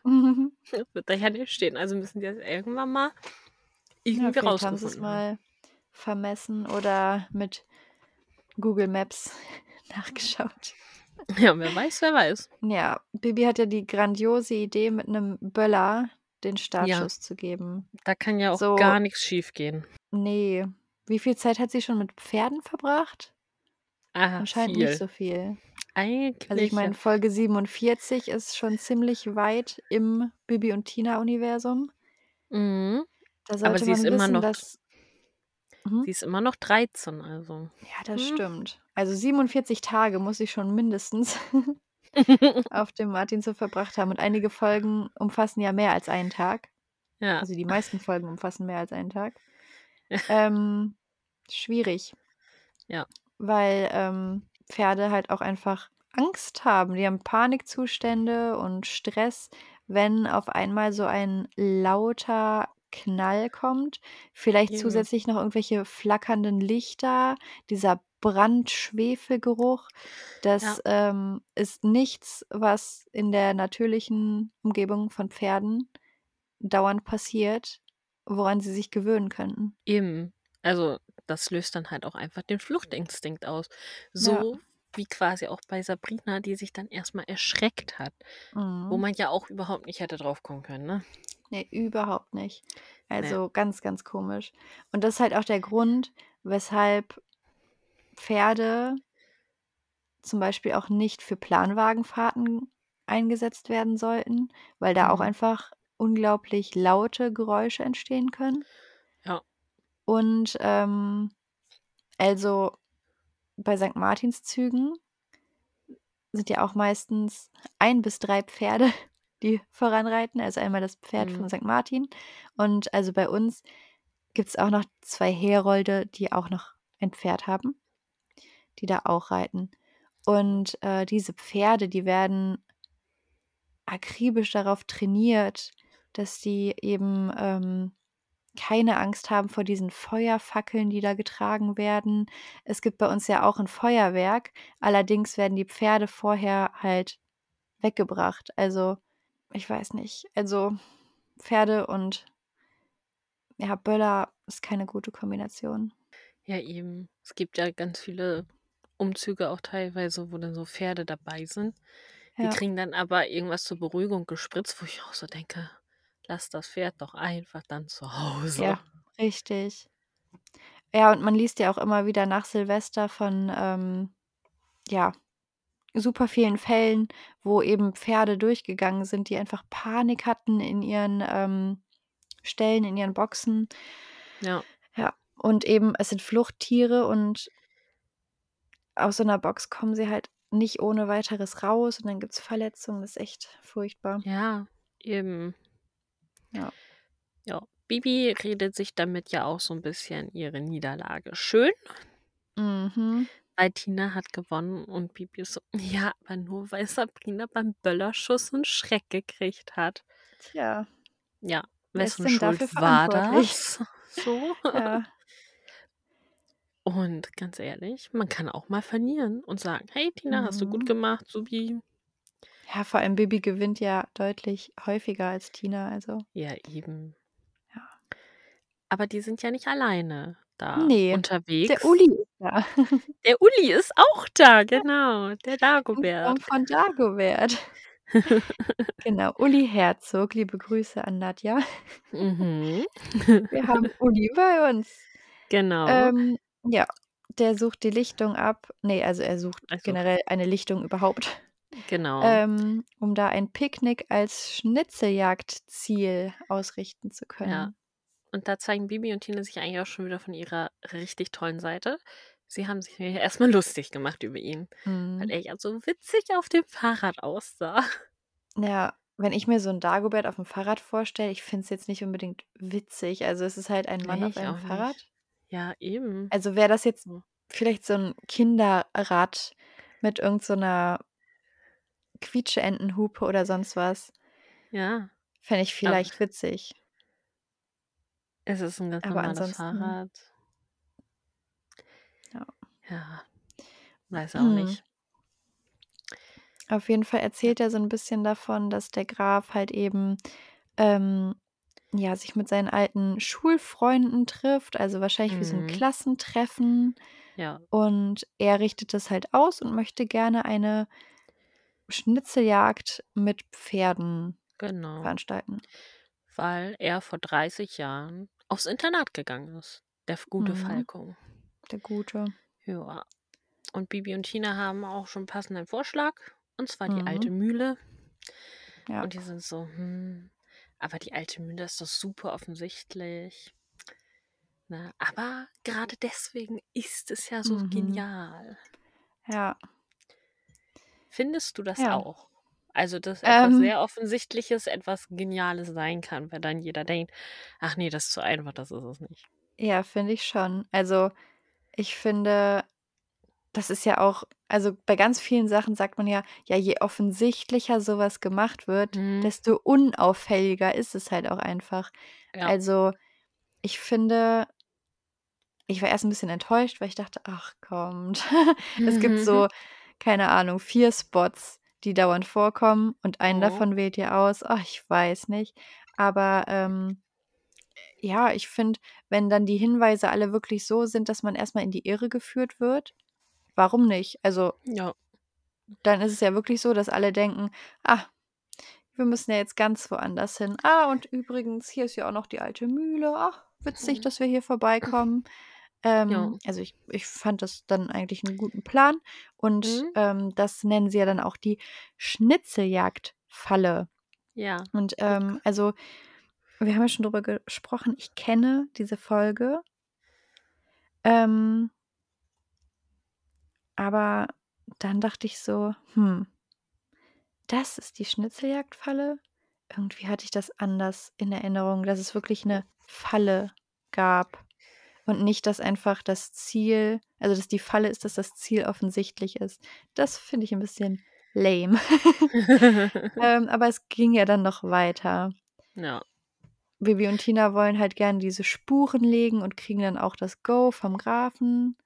[SPEAKER 1] Das wird da ja nicht stehen, also müssen die das irgendwann mal
[SPEAKER 2] Ja,
[SPEAKER 1] irgendwie
[SPEAKER 2] vielleicht haben sie's
[SPEAKER 1] rausgefunden haben.
[SPEAKER 2] mal vermessen oder mit Google Maps nachgeschaut.
[SPEAKER 1] Ja, wer weiß, wer weiß.
[SPEAKER 2] Ja, Baby hat ja die grandiose Idee, mit 'nem Böller den
[SPEAKER 1] Ja.
[SPEAKER 2] Startschuss zu geben.
[SPEAKER 1] Da kann ja auch
[SPEAKER 2] So
[SPEAKER 1] gar nix schiefgehen.
[SPEAKER 2] Ne. Wie viel Zeit hat sie schon mit Pferden verbracht?
[SPEAKER 1] Ah,
[SPEAKER 2] Anscheinend nicht
[SPEAKER 1] viel.
[SPEAKER 2] so viel. Also, ich
[SPEAKER 1] Eigentlich
[SPEAKER 2] meine, Folge 47 ist schon ziemlich weit im Bibi und Tina Universum.
[SPEAKER 1] Mhm. Aber sie ist
[SPEAKER 2] man
[SPEAKER 1] immer
[SPEAKER 2] wissen,
[SPEAKER 1] noch
[SPEAKER 2] dass Mhm.
[SPEAKER 1] Sie ist immer noch 13, also.
[SPEAKER 2] Ja, das
[SPEAKER 1] Hm.
[SPEAKER 2] stimmt. Also 47 Tage muss sie schon mindestens auf dem Martinshof verbracht haben und einige Folgen umfassen ja mehr als einen Tag.
[SPEAKER 1] Ja.
[SPEAKER 2] Also die meisten Folgen umfassen mehr als einen Tag. Ähm, schwierig.
[SPEAKER 1] Ja.
[SPEAKER 2] Weil, ähm, Pferde halt auch einfach Angst haben. Die haben Panikzustände und Stress, wenn auf einmal so ein lauter Knall kommt. Vielleicht
[SPEAKER 1] Eben.
[SPEAKER 2] zusätzlich noch irgendwelche flackernden Lichter, dieser Brandschwefelgeruch. Das, ähm, ist nichts, was in der natürlichen Umgebung von Pferden dauernd passiert, woran sie sich gewöhnen könnten.
[SPEAKER 1] Eben. Also, das löst dann halt auch einfach den Fluchtinstinkt aus.
[SPEAKER 2] Ja.
[SPEAKER 1] So wie quasi auch bei Sabrina, die sich dann erst mal erschreckt hat, wo
[SPEAKER 2] Mhm.
[SPEAKER 1] man ja auch überhaupt nicht hätte drauf kommen können, ne?
[SPEAKER 2] Ne, überhaupt nicht.
[SPEAKER 1] Ne.
[SPEAKER 2] Also, ganz, ganz komisch. Und das ist halt auch der Grund, weshalb Pferde zum Beispiel auch nicht für Planwagenfahrten eingesetzt werden sollten, weil da auch
[SPEAKER 1] Mhm.
[SPEAKER 2] einfach unglaublich laute Geräusche entstehen können.
[SPEAKER 1] Ja.
[SPEAKER 2] Und, ähm, also, bei Sankt Martinszügen sind ja auch meistens 1 bis 3 Pferde, die voranreiten, also einmal das Pferd
[SPEAKER 1] Mhm.
[SPEAKER 2] von Sankt Martin und also bei uns gibt's auch noch 2 Herolde, die auch noch ein Pferd haben, die da auch reiten. Und, äh, diese Pferde, die werden akribisch darauf trainiert, dass die eben, ähm, keine Angst haben vor diesen Feuerfackeln, die da getragen werden. Es gibt bei uns ja auch 'n Feuerwerk, allerdings werden die Pferde vorher halt weggebracht. Also, ich weiß nicht. Also, Pferde und ja, Böller ist keine gute Kombination.
[SPEAKER 1] Ja, eben. Es gibt ja ganz viele Umzüge auch teilweise, wo dann so Pferde dabei sind. Die
[SPEAKER 2] Ja.
[SPEAKER 1] kriegen dann aber irgendwas zur Beruhigung gespritzt, wo ich auch so denke: „Lass das Pferd doch einfach dann zu Hause.“
[SPEAKER 2] Ja, richtig. Ja, und man liest ja auch immer wieder nach Silvester von, ähm, ja, super vielen Fällen, wo eben Pferde durchgegangen sind, die einfach Panik hatten in ihren, ähm, Ställen, in ihren Boxen.
[SPEAKER 1] Ja.
[SPEAKER 2] Ja, und eben es sind Fluchttiere und aus so 'ner Box kommen sie halt nicht ohne Weiteres raus und dann gibt's Verletzungen. Das ist echt furchtbar.
[SPEAKER 1] Ja, eben.
[SPEAKER 2] Ja.
[SPEAKER 1] Ja, Bibi redet sich damit ja auch so 'n bisschen ihre Niederlage schön.
[SPEAKER 2] Mhm.
[SPEAKER 1] Weil Tina hat gewonnen und Bibi ist so: „Ja, aber nur weil Sabrina beim Böllerschuss 'n Schreck gekriegt hat.“
[SPEAKER 2] Tja.
[SPEAKER 1] Ja, wessen Schuld war das? So.
[SPEAKER 2] Ja.
[SPEAKER 1] Und ganz ehrlich, man kann auch mal verlieren und sagen: „Hey Tina, hast du gut
[SPEAKER 2] Mhm.
[SPEAKER 1] gemacht, supi.“
[SPEAKER 2] Ja, vor allem Bibi gewinnt ja deutlich häufiger als Tina, also
[SPEAKER 1] Ja, eben.
[SPEAKER 2] Ja.
[SPEAKER 1] Aber die sind ja nicht alleine da
[SPEAKER 2] Ne, der
[SPEAKER 1] unterwegs.
[SPEAKER 2] Uli ist da.
[SPEAKER 1] Der Uli ist auch da, genau, der Dagobert.
[SPEAKER 2] von Dagobert. Genau, Uli Herzog. Liebe Grüße an Nadja.
[SPEAKER 1] Mhm.
[SPEAKER 2] Wir haben Uli bei uns.
[SPEAKER 1] Genau.
[SPEAKER 2] Ähm, ja, der sucht die Lichtung ab. Ne, also er sucht
[SPEAKER 1] Also
[SPEAKER 2] generell eine Lichtung überhaupt,
[SPEAKER 1] Genau.
[SPEAKER 2] ähm, um da ein Picknick als Schnitzeljagdziel ausrichten zu
[SPEAKER 1] Ja.
[SPEAKER 2] können.
[SPEAKER 1] Und da zeigen Bibi und Tina sich eigentlich auch schon wieder von ihrer richtig tollen Seite. Sie haben sich ja erst mal lustig gemacht über ihn, weil
[SPEAKER 2] Mhm.
[SPEAKER 1] er ja so witzig auf dem Fahrrad aussah.
[SPEAKER 2] Ja, wenn ich mir so 'n Dagobert auf'm Fahrrad vorstelle, ich finde es jetzt nicht unbedingt witzig. Also, es ist halt ein Mann
[SPEAKER 1] Ne,
[SPEAKER 2] auf einem Fahrrad.
[SPEAKER 1] nicht. Ja, eben.
[SPEAKER 2] Also, wäre das jetzt
[SPEAKER 1] So.
[SPEAKER 2] vielleicht so 'n Kinderrad mit irgend so Quietscheentenhupe oder sonst was
[SPEAKER 1] Ja.
[SPEAKER 2] fände ich
[SPEAKER 1] Aber
[SPEAKER 2] vielleicht witzig.
[SPEAKER 1] Es ist 'n ganz
[SPEAKER 2] Aber
[SPEAKER 1] normales
[SPEAKER 2] ansonsten
[SPEAKER 1] Fahrrad.
[SPEAKER 2] Ja.
[SPEAKER 1] Ja, weiß auch nicht.
[SPEAKER 2] Auf jeden Fall erzählt er so 'n bisschen davon, dass der Graf halt eben, ähm, ja, sich mit seinen alten Schulfreunden trifft, also wahrscheinlich wie so 'n
[SPEAKER 1] Mhm.
[SPEAKER 2] Klassentreffen.
[SPEAKER 1] Ja.
[SPEAKER 2] Und er richtet das halt aus und möchte gerne eine Schnitzeljagd mit Pferden
[SPEAKER 1] Genau.
[SPEAKER 2] veranstalten.
[SPEAKER 1] Weil er vor 30 Jahren aufs Internat gegangen ist, der gute
[SPEAKER 2] Mhm.
[SPEAKER 1] Falco.
[SPEAKER 2] Der Gute.
[SPEAKER 1] Ja. Und Bibi und Tina haben auch schon passenden Vorschlag, und zwar die alte
[SPEAKER 2] Mhm.
[SPEAKER 1] Mühle.
[SPEAKER 2] Ja.
[SPEAKER 1] Und die sind so: „Hm, aber die alte Mühle ist doch super offensichtlich.“ Ne? Aber gerade deswegen ist es ja so
[SPEAKER 2] Mhm.
[SPEAKER 1] genial.
[SPEAKER 2] Ja.
[SPEAKER 1] Findest du das
[SPEAKER 2] Ja.
[SPEAKER 1] auch? Also, dass etwas
[SPEAKER 2] Ähm.
[SPEAKER 1] sehr Offensichtliches etwas Geniales sein kann, weil dann jeder denkt: „Ach ne, das ist zu einfach, das ist es nicht.“
[SPEAKER 2] Ja, finde ich schon. Also, ich finde, das ist ja auch also, bei ganz vielen Sachen sagt man ja: „Ja, je offensichtlicher so was gemacht wird,
[SPEAKER 1] Mhm.
[SPEAKER 2] desto unauffälliger ist es halt auch einfach.“
[SPEAKER 1] Ja.
[SPEAKER 2] Also, ich finde ich war erst 'n bisschen enttäuscht, weil ich dachte: „Ach, kommt.“ Es gibt so, keine Ahnung, 4 Spots, die dauernd vorkommen und einen
[SPEAKER 1] Oh.
[SPEAKER 2] davon wählt ihr aus. Ach, ich weiß nicht. Aber, ähm, ja, ich finde, wenn dann die Hinweise alle wirklich so sind, dass man erst mal in die Irre geführt wird, warum nicht? Also
[SPEAKER 1] Ja.
[SPEAKER 2] dann ist es ja wirklich so, dass alle denken: „Ah, wir müssen ja jetzt ganz woanders hin. Ah, und übrigens, hier ist ja auch noch die alte Mühle. Ach, witzig,
[SPEAKER 1] Mhm.
[SPEAKER 2] dass wir hier vorbeikommen.“
[SPEAKER 1] Ja.
[SPEAKER 2] Ähm, also, ich ich fand das dann eigentlich 'n guten Plan und,
[SPEAKER 1] Mhm.
[SPEAKER 2] ähm, das nennen sie ja dann auch die Schnitzeljagdfalle.
[SPEAKER 1] Ja.
[SPEAKER 2] Und, ähm, also, wir haben ja schon drüber gesprochen, ich kenne diese Folge. Ähm aber dann dachte ich so: „Hm“ „das ist die Schnitzeljagdfalle?“ Irgendwie hatte ich das anders in Erinnerung, dass es wirklich 'ne Falle gab und nicht, dass einfach das Ziel also, dass die Falle ist, dass das Ziel offensichtlich ist. Das finde ich 'n bisschen lame. Ähm, aber es ging ja dann noch weiter.
[SPEAKER 1] Ja.
[SPEAKER 2] Bibi und Tina wollen halt gerne diese Spuren legen und kriegen dann auch das Go vom Grafen.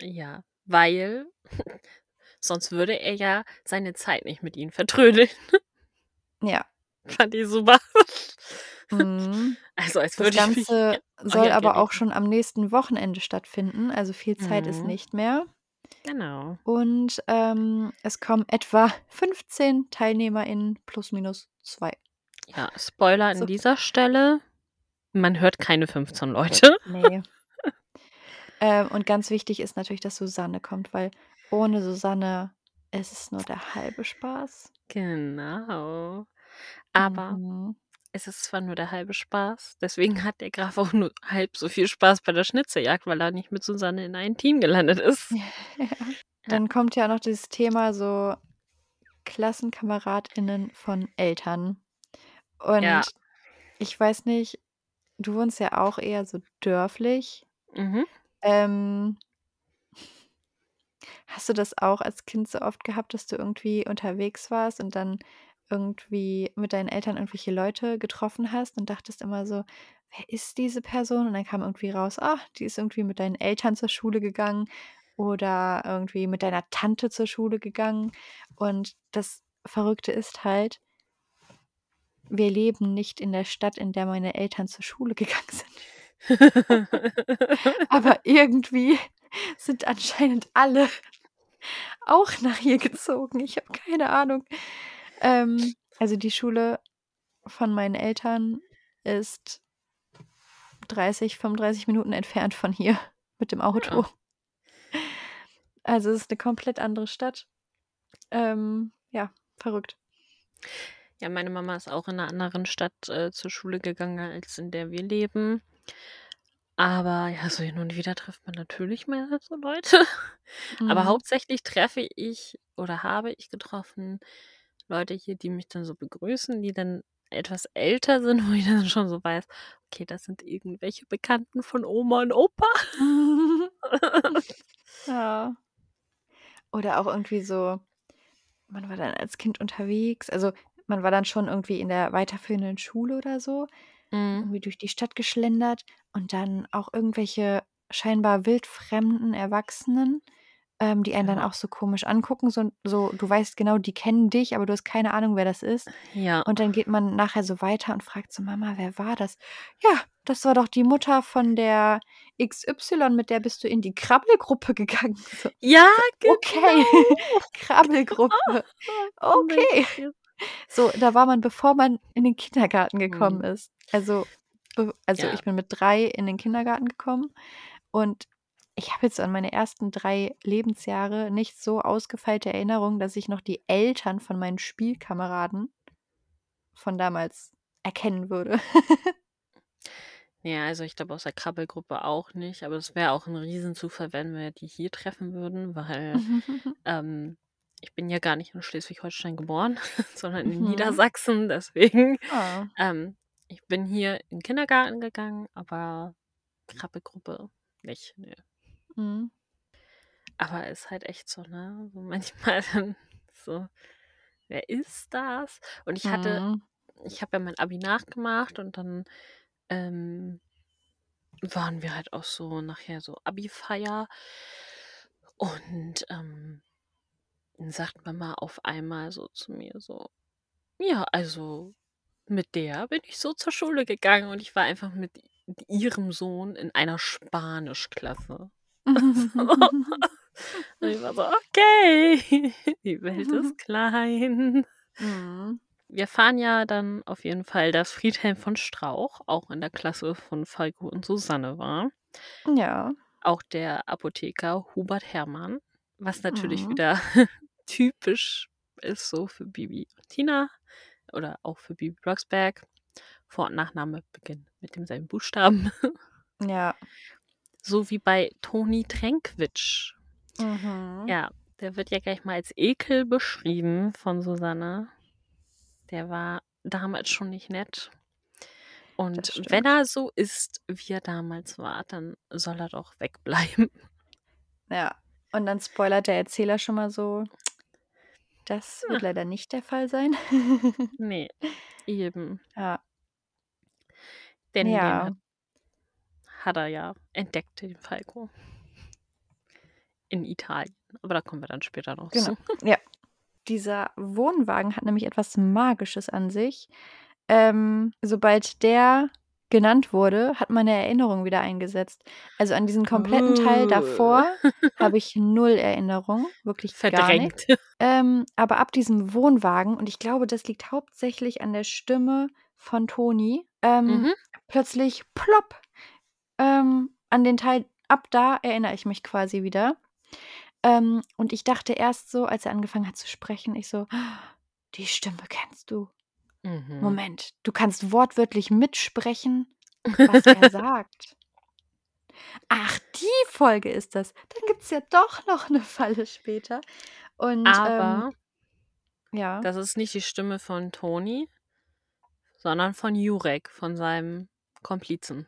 [SPEAKER 1] Ja, weil sonst würde er ja seine Zeit nicht mit ihnen vertrödeln.
[SPEAKER 2] Ja.
[SPEAKER 1] Fand ich super.
[SPEAKER 2] Mhm.
[SPEAKER 1] Also, als
[SPEAKER 2] Das
[SPEAKER 1] würde ich mich ja
[SPEAKER 2] Ganze soll aber auch schon am nächsten Wochenende stattfinden, also, viel Zeit ist
[SPEAKER 1] Mhm.
[SPEAKER 2] nicht mehr.
[SPEAKER 1] Genau.
[SPEAKER 2] Und, ähm, es kommen etwa 15 TeilnehmerInnen plus minus 2.
[SPEAKER 1] Ja, Spoiler an
[SPEAKER 2] So.
[SPEAKER 1] dieser Stelle: Man hört keine 15 Leute.
[SPEAKER 2] Ne. Ähm, und ganz wichtig ist natürlich, dass Susanne kommt, weil ohne Susanne ist es nur der halbe Spaß.
[SPEAKER 1] Genau. Aber
[SPEAKER 2] Mhm.
[SPEAKER 1] Es ist zwar nur der halbe Spaß, deswegen hat der Graf auch nur halb so viel Spaß bei der Schnitzeljagd, weil er nicht mit Susanne in ein Team gelandet ist.
[SPEAKER 2] Ja.
[SPEAKER 1] Ja.
[SPEAKER 2] Dann kommt ja noch dieses Thema so KlassenkameradInnen von Eltern.
[SPEAKER 1] Ja.
[SPEAKER 2] Und ich weiß nicht, du wohnst ja auch eher so dörflich.
[SPEAKER 1] Mhm.
[SPEAKER 2] Ähm hast du das auch als Kind so oft gehabt, dass du irgendwie unterwegs warst und dann irgendwie mit deinen Eltern irgendwelche Leute getroffen hast und dachtest immer so: „Wer ist diese Person?“ Und dann kam irgendwie raus: „Ah, die ist irgendwie mit deinen Eltern zur Schule gegangen oder irgendwie mit deiner Tante zur Schule gegangen.“ Und das Verrückte ist halt wir leben nicht in der Stadt, in der meine Eltern zur Schule gegangen sind. Aber irgendwie sind anscheinend alle auch nach hier gezogen. Ich habe keine Ahnung. Ähm, also, die Schule von meinen Eltern ist 30, 35 Minuten entfernt von hier mit dem Auto.
[SPEAKER 1] Ja.
[SPEAKER 2] Also, es ist 'ne komplett andere Stadt. Ähm, ja, verrückt.
[SPEAKER 1] Ja, meine Mama ist auch in 'ner anderen Stadt, äh, zur Schule gegangen, als in der wir leben. Aber ja, so hin und wieder trifft man natürlich mal so Leute. Aber
[SPEAKER 2] Mhm.
[SPEAKER 1] hauptsächlich treffe ich oder habe ich getroffen Leute hier, die mich dann so begrüßen, die dann etwas älter sind, wo ich dann schon so weiß: „Okay, das sind irgendwelche Bekannten von Oma und Opa.“
[SPEAKER 2] Ja. Oder auch irgendwie so man war dann als Kind unterwegs. Also, man war dann schon irgendwie in der weiterführenden Schule oder so,
[SPEAKER 1] Mhm.
[SPEAKER 2] irgendwie durch die Stadt geschlendert und dann auch irgendwelche scheinbar wildfremden Erwachsenen, ähm, die einen dann
[SPEAKER 1] Ja.
[SPEAKER 2] auch so komisch angucken, so so du weißt genau, die kennen dich, aber du hast keine Ahnung, wer das ist.
[SPEAKER 1] Ja.
[SPEAKER 2] Und dann geht man nachher so weiter und fragt so: „Mama, wer war das?“ „Ja, das war doch die Mutter von der XY, mit der bist du in die Krabbelgruppe gegangen.“ So
[SPEAKER 1] Ja,
[SPEAKER 2] so: „Okay,
[SPEAKER 1] genau.
[SPEAKER 2] Krabbelgruppe. Okay.“ So, da war man, bevor man in den Kindergarten gekommen
[SPEAKER 1] Mhm.
[SPEAKER 2] ist. Also, also,
[SPEAKER 1] Ja.
[SPEAKER 2] ich bin mit 3 in den Kindergarten gekommen und ich habe jetzt an meine ersten 3 Lebensjahre nicht so ausgefeilte Erinnerungen, dass ich noch die Eltern von meinen Spielkameraden von damals erkennen würde.
[SPEAKER 1] Ja, also ich glaube aus der Krabbelgruppe auch nicht, aber es wäre auch ein Riesenzufall, wenn wir die hier treffen würden, weil ähm, ich bin ja gar nicht in Schleswig-Holstein geboren, sondern in
[SPEAKER 2] Mhm.
[SPEAKER 1] Niedersachsen. Deswegen,
[SPEAKER 2] Ah.
[SPEAKER 1] ähm, ich bin hier in den Kindergarten gegangen, aber Krabbelgruppe nicht. Nee.
[SPEAKER 2] Mhm.
[SPEAKER 1] Aber ist halt echt so, ne? So manchmal dann so, wer ist das? Und ich hatte,
[SPEAKER 2] Mhm.
[SPEAKER 1] ich habe ja mein Abi nachgemacht und dann ähm, waren wir halt auch so nachher so Abi-Feier. Und ähm, dann sagt Mama auf einmal so zu mir so, ja, also mit der bin ich so zur Schule gegangen und ich war einfach mit ihrem Sohn in einer Spanischklasse. Und ich war so, okay, die Welt ist klein.
[SPEAKER 2] Mhm.
[SPEAKER 1] Wir fahren ja dann auf jeden Fall, dass Friedhelm von Strauch auch in der Klasse von Falco und Susanne war.
[SPEAKER 2] Ja.
[SPEAKER 1] Auch der Apotheker Hubert Hermann, was natürlich
[SPEAKER 2] Mhm.
[SPEAKER 1] wieder typisch ist so für Bibi und Tina oder auch für Bibi Blocksberg. Vor- und Nachname beginnen mit demselben Buchstaben.
[SPEAKER 2] Ja.
[SPEAKER 1] So wie bei Toni Tränkwitsch.
[SPEAKER 2] Mhm.
[SPEAKER 1] Ja, der wird ja gleich mal als Ekel beschrieben von Susanne. Der war damals schon nicht nett. Und wenn er so ist, wie er damals war, dann soll er doch wegbleiben.
[SPEAKER 2] Ja. Und dann spoilert der Erzähler schon mal so, das wird
[SPEAKER 1] Ja.
[SPEAKER 2] leider nicht der Fall sein.
[SPEAKER 1] Nee, eben.
[SPEAKER 2] ja.
[SPEAKER 1] Denn den
[SPEAKER 2] Ja.
[SPEAKER 1] Hat, er ja entdeckt, den Falco. In Italien. Aber da kommen wir dann später noch
[SPEAKER 2] Genau.
[SPEAKER 1] zu.
[SPEAKER 2] Ja. Dieser Wohnwagen hat nämlich etwas Magisches an sich. Ähm, sobald der genannt wurde, hat meine Erinnerung wieder eingesetzt. Also an diesen kompletten Teil davor habe ich null Erinnerung, wirklich.
[SPEAKER 1] Verdrängt.
[SPEAKER 2] Ähm, aber ab diesem Wohnwagen, und ich glaube, das liegt hauptsächlich an der Stimme von Toni, ähm,
[SPEAKER 1] Mhm.
[SPEAKER 2] plötzlich plopp ähm, an den Teil, ab da erinnere ich mich quasi wieder. Ähm, und ich dachte erst so, als er angefangen hat zu sprechen, ich so, "Ah, die Stimme kennst du.
[SPEAKER 1] Mhm.
[SPEAKER 2] Moment, du kannst wortwörtlich mitsprechen, was er sagt. Ach, die Folge ist das. Dann gibt es ja doch noch eine Falle später. Und ähm,
[SPEAKER 1] Aber
[SPEAKER 2] ja.
[SPEAKER 1] das ist nicht die Stimme von Toni, sondern von Jurek, von seinem Komplizen.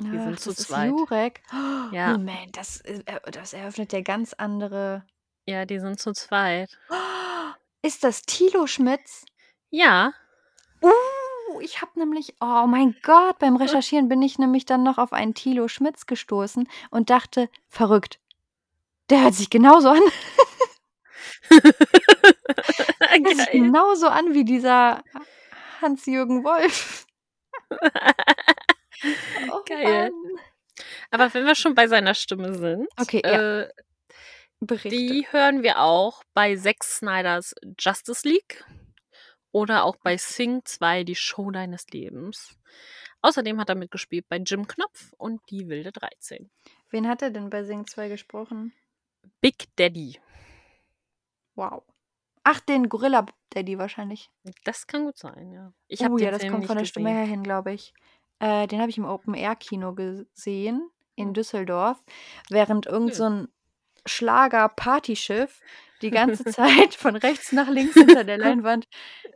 [SPEAKER 1] Die
[SPEAKER 2] Ach,
[SPEAKER 1] sind zu
[SPEAKER 2] das ist
[SPEAKER 1] zweit.
[SPEAKER 2] Jurek.
[SPEAKER 1] Ja.
[SPEAKER 2] Moment, das, äh, das eröffnet ja ganz andere.
[SPEAKER 1] Ja, die sind zu zweit.
[SPEAKER 2] Ist das Thilo Schmitz?
[SPEAKER 1] Ja.
[SPEAKER 2] Uh, ich habe nämlich, oh mein Gott, beim Recherchieren bin ich nämlich dann noch auf einen Thilo Schmitz gestoßen und dachte, verrückt. Der hört sich genauso an. Der hört sich genauso an wie dieser Hans-Jürgen Wolf. Oh
[SPEAKER 1] Geil.
[SPEAKER 2] Mann.
[SPEAKER 1] Aber wenn wir schon bei seiner Stimme sind,
[SPEAKER 2] Okay, ja.
[SPEAKER 1] äh,
[SPEAKER 2] Berichte.
[SPEAKER 1] die hören wir auch bei Zack Snyders Justice League oder auch bei Sing 2, die Show deines Lebens. Außerdem hat er mitgespielt bei Jim Knopf und Die Wilde 13.
[SPEAKER 2] Wen hat er denn bei Sing 2 gesprochen?
[SPEAKER 1] Big Daddy.
[SPEAKER 2] Wow. Ach, den Gorilla Daddy wahrscheinlich.
[SPEAKER 1] Das kann gut sein, ja. Ich habe
[SPEAKER 2] Oh
[SPEAKER 1] den
[SPEAKER 2] ja, das kommt von der Stimme
[SPEAKER 1] gesehen.
[SPEAKER 2] her hin, glaube ich. Äh, den habe ich im Open-Air-Kino gesehen in
[SPEAKER 1] Hm.
[SPEAKER 2] Düsseldorf, während irgend so ein Schlager-Partyschiff die ganze Zeit von rechts nach links hinter der Leinwand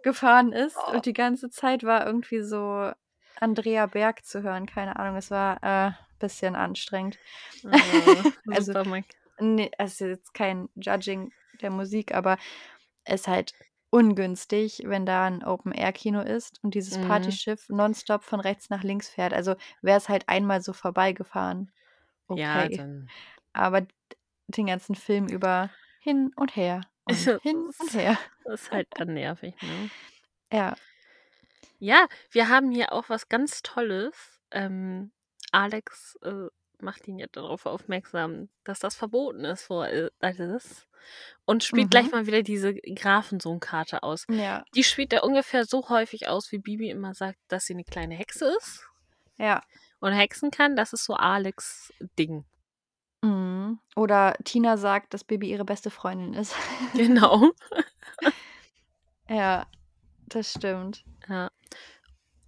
[SPEAKER 2] gefahren ist
[SPEAKER 1] Oh.
[SPEAKER 2] und die ganze Zeit war irgendwie so Andrea Berg zu hören. Keine Ahnung, es war ein äh, bisschen anstrengend.
[SPEAKER 1] Ah,
[SPEAKER 2] Also. Nee, es ist jetzt kein Judging der Musik, aber es ist halt ungünstig, wenn da ein Open-Air-Kino ist und dieses
[SPEAKER 1] Mhm.
[SPEAKER 2] Partyschiff nonstop von rechts nach links fährt. Also wäre es halt einmal so vorbeigefahren.
[SPEAKER 1] Ja,
[SPEAKER 2] Okay.
[SPEAKER 1] dann.
[SPEAKER 2] Aber den ganzen Film über hin und her und hin und her.
[SPEAKER 1] das ist halt dann nervig, ne?
[SPEAKER 2] Ja.
[SPEAKER 1] Ja, wir haben hier auch was ganz Tolles. Ähm, Alex äh, macht ihn ja darauf aufmerksam, dass das verboten ist vor alles. Und spielt gleich
[SPEAKER 2] Mhm.
[SPEAKER 1] mal wieder diese Grafensohn-Karte aus.
[SPEAKER 2] Ja.
[SPEAKER 1] Die spielt er ungefähr so häufig aus, wie Bibi immer sagt, dass sie eine kleine Hexe ist
[SPEAKER 2] Ja.
[SPEAKER 1] und hexen kann. Das ist so Alex Ding.
[SPEAKER 2] Mhm. Oder Tina sagt, dass Baby ihre beste Freundin ist.
[SPEAKER 1] Genau.
[SPEAKER 2] ja, das stimmt.
[SPEAKER 1] Ja.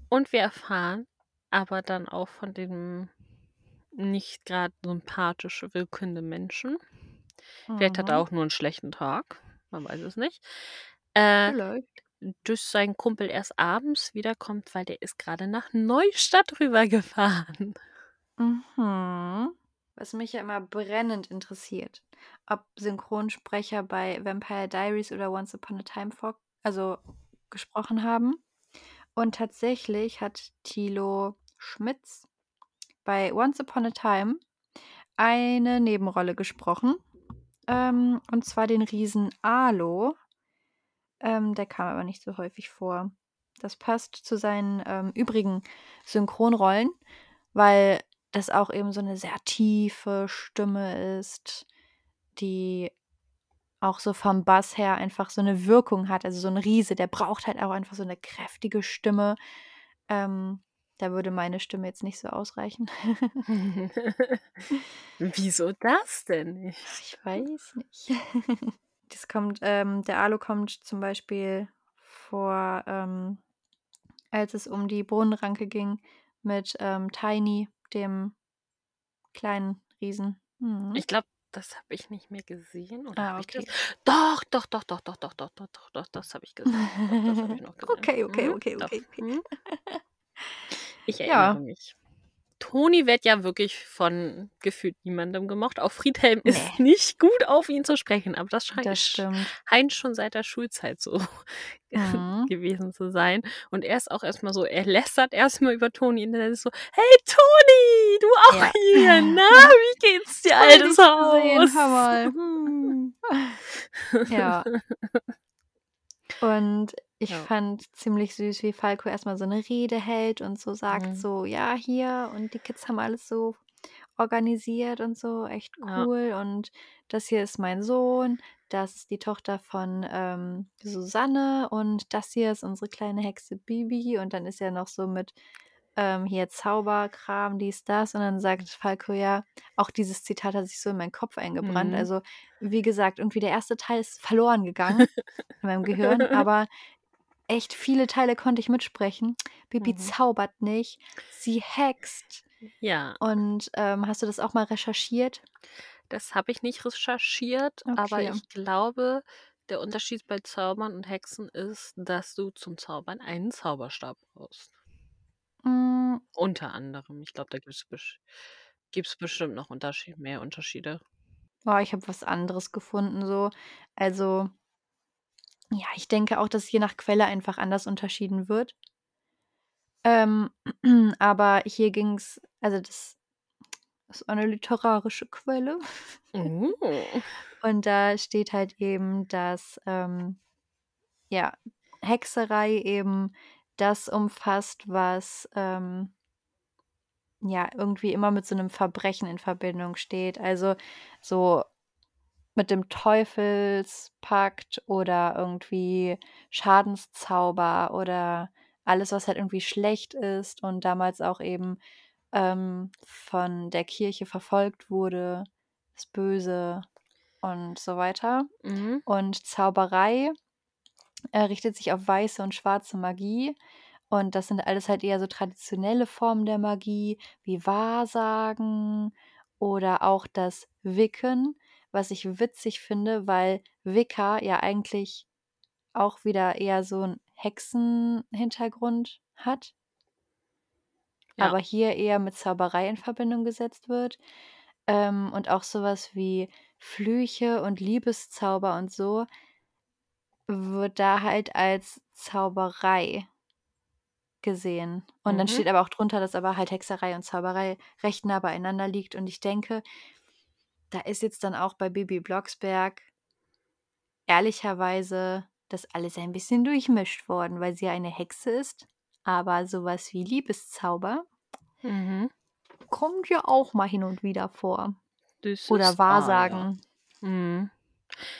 [SPEAKER 1] Und wir erfahren, aber dann auch von dem nicht gerade sympathisch wirkenden Menschen. Vielleicht hat er
[SPEAKER 2] Mhm.
[SPEAKER 1] auch nur einen schlechten Tag, man weiß es nicht. Äh,
[SPEAKER 2] Vielleicht.
[SPEAKER 1] bis sein Kumpel erst abends wiederkommt, weil der ist gerade nach Neustadt rübergefahren.
[SPEAKER 2] Mhm. Was mich ja immer brennend interessiert, ob Synchronsprecher bei Vampire Diaries oder Once Upon a Time vor also gesprochen haben. Und tatsächlich hat Thilo Schmitz bei Once Upon a Time eine Nebenrolle gesprochen. Ähm, und zwar den Riesen Alo. Ähm, der kam aber nicht so häufig vor. Das passt zu seinen ähm, übrigen Synchronrollen, weil das auch eben so eine sehr tiefe Stimme ist, die auch so vom Bass her einfach so eine Wirkung hat. Also so ein Riese, der braucht halt auch einfach so eine kräftige Stimme. Ähm, da würde meine Stimme jetzt nicht so ausreichen.
[SPEAKER 1] Wieso das denn nicht?
[SPEAKER 2] Ich weiß nicht. Das kommt, ähm, der Alu kommt zum Beispiel vor, ähm, als es um die Bohnenranke ging mit ähm, Tiny, dem kleinen Riesen. Mhm.
[SPEAKER 1] Ich glaube, das habe ich nicht mehr gesehen. Oder
[SPEAKER 2] Ah, okay.
[SPEAKER 1] Doch, doch, doch, doch, doch, doch, doch, doch, doch, doch, das habe ich gesehen. Doch, das habe ich noch gesehen.
[SPEAKER 2] Okay, okay,
[SPEAKER 1] Mhm,
[SPEAKER 2] okay, okay, okay.
[SPEAKER 1] Ich
[SPEAKER 2] Ja.
[SPEAKER 1] erinnere mich. Toni wird ja wirklich von gefühlt niemandem gemocht. Auch Friedhelm ist nicht gut auf ihn zu sprechen, aber das scheint
[SPEAKER 2] Das
[SPEAKER 1] scheint schon seit der Schulzeit so
[SPEAKER 2] Mhm.
[SPEAKER 1] gewesen zu sein. Und er ist auch erstmal so, er lästert erstmal über Toni und dann ist so, hey Toni, du auch
[SPEAKER 2] Ja.
[SPEAKER 1] hier, na, wie geht's dir, altes Haus?
[SPEAKER 2] mal. Hm. Ja. Und ich
[SPEAKER 1] Ja.
[SPEAKER 2] fand ziemlich süß, wie Falco erstmal so eine Rede hält und so sagt
[SPEAKER 1] Mhm.
[SPEAKER 2] so, ja, hier und die Kids haben alles so organisiert und so, echt
[SPEAKER 1] Ja.
[SPEAKER 2] cool. Und das hier ist mein Sohn, das ist die Tochter von ähm, Susanne und das hier ist unsere kleine Hexe Bibi. Und dann ist er noch so mit ähm, hier Zauberkram, dies, das. Und dann sagt Falco ja, auch dieses Zitat hat sich so in meinen Kopf eingebrannt.
[SPEAKER 1] Mhm.
[SPEAKER 2] Also, wie gesagt, irgendwie der erste Teil ist verloren gegangen in meinem Gehirn, aber echt viele Teile konnte ich mitsprechen. Bibi
[SPEAKER 1] Mhm.
[SPEAKER 2] zaubert nicht, sie hext.
[SPEAKER 1] Ja,
[SPEAKER 2] Und ähm, hast du das auch mal recherchiert?
[SPEAKER 1] das habe ich nicht recherchiert, aber
[SPEAKER 2] Okay.
[SPEAKER 1] ich glaube, der Unterschied bei Zaubern und Hexen ist, dass du zum Zaubern einen Zauberstab brauchst.
[SPEAKER 2] Mm,
[SPEAKER 1] Unter anderem. Ich glaube, da gibt es gibt's bestimmt noch Unterschied mehr Unterschiede.
[SPEAKER 2] oh, ich habe was anderes gefunden, so. Also, ja, ich denke auch, dass je nach Quelle einfach anders unterschieden wird. Ähm, aber hier ging es, also das ist eine literarische Quelle.
[SPEAKER 1] Oh.
[SPEAKER 2] Und da steht halt eben, dass ähm, ja, Hexerei eben das umfasst, was ähm, ja irgendwie immer mit so einem Verbrechen in Verbindung steht. Also so mit dem Teufelspakt oder irgendwie Schadenszauber oder alles, was halt irgendwie schlecht ist und damals auch eben ähm, von der Kirche verfolgt wurde, das Böse und so weiter.
[SPEAKER 1] Mhm.
[SPEAKER 2] Und Zauberei äh, richtet sich auf weiße und schwarze Magie. Und das sind alles halt eher so traditionelle Formen der Magie, wie Wahrsagen oder auch das Wicken, was ich witzig finde, weil Wicca ja eigentlich auch wieder eher so einen Hexenhintergrund hat,
[SPEAKER 1] Ja.
[SPEAKER 2] aber hier eher mit Zauberei in Verbindung gesetzt wird. Ähm, und auch sowas wie Flüche und Liebeszauber und so wird da halt als Zauberei gesehen. Und dann
[SPEAKER 1] Mhm.
[SPEAKER 2] steht aber auch drunter, dass aber halt Hexerei und Zauberei recht nah beieinander liegt. Und ich denke, da ist jetzt dann auch bei Bibi Blocksberg ehrlicherweise das alles ein bisschen durchmischt worden, weil sie ja eine Hexe ist. Aber sowas wie Liebeszauber
[SPEAKER 1] Mhm.
[SPEAKER 2] kommt ja auch mal hin und wieder vor.
[SPEAKER 1] Das
[SPEAKER 2] Oder
[SPEAKER 1] ja.
[SPEAKER 2] Wahrsagen.
[SPEAKER 1] Mhm.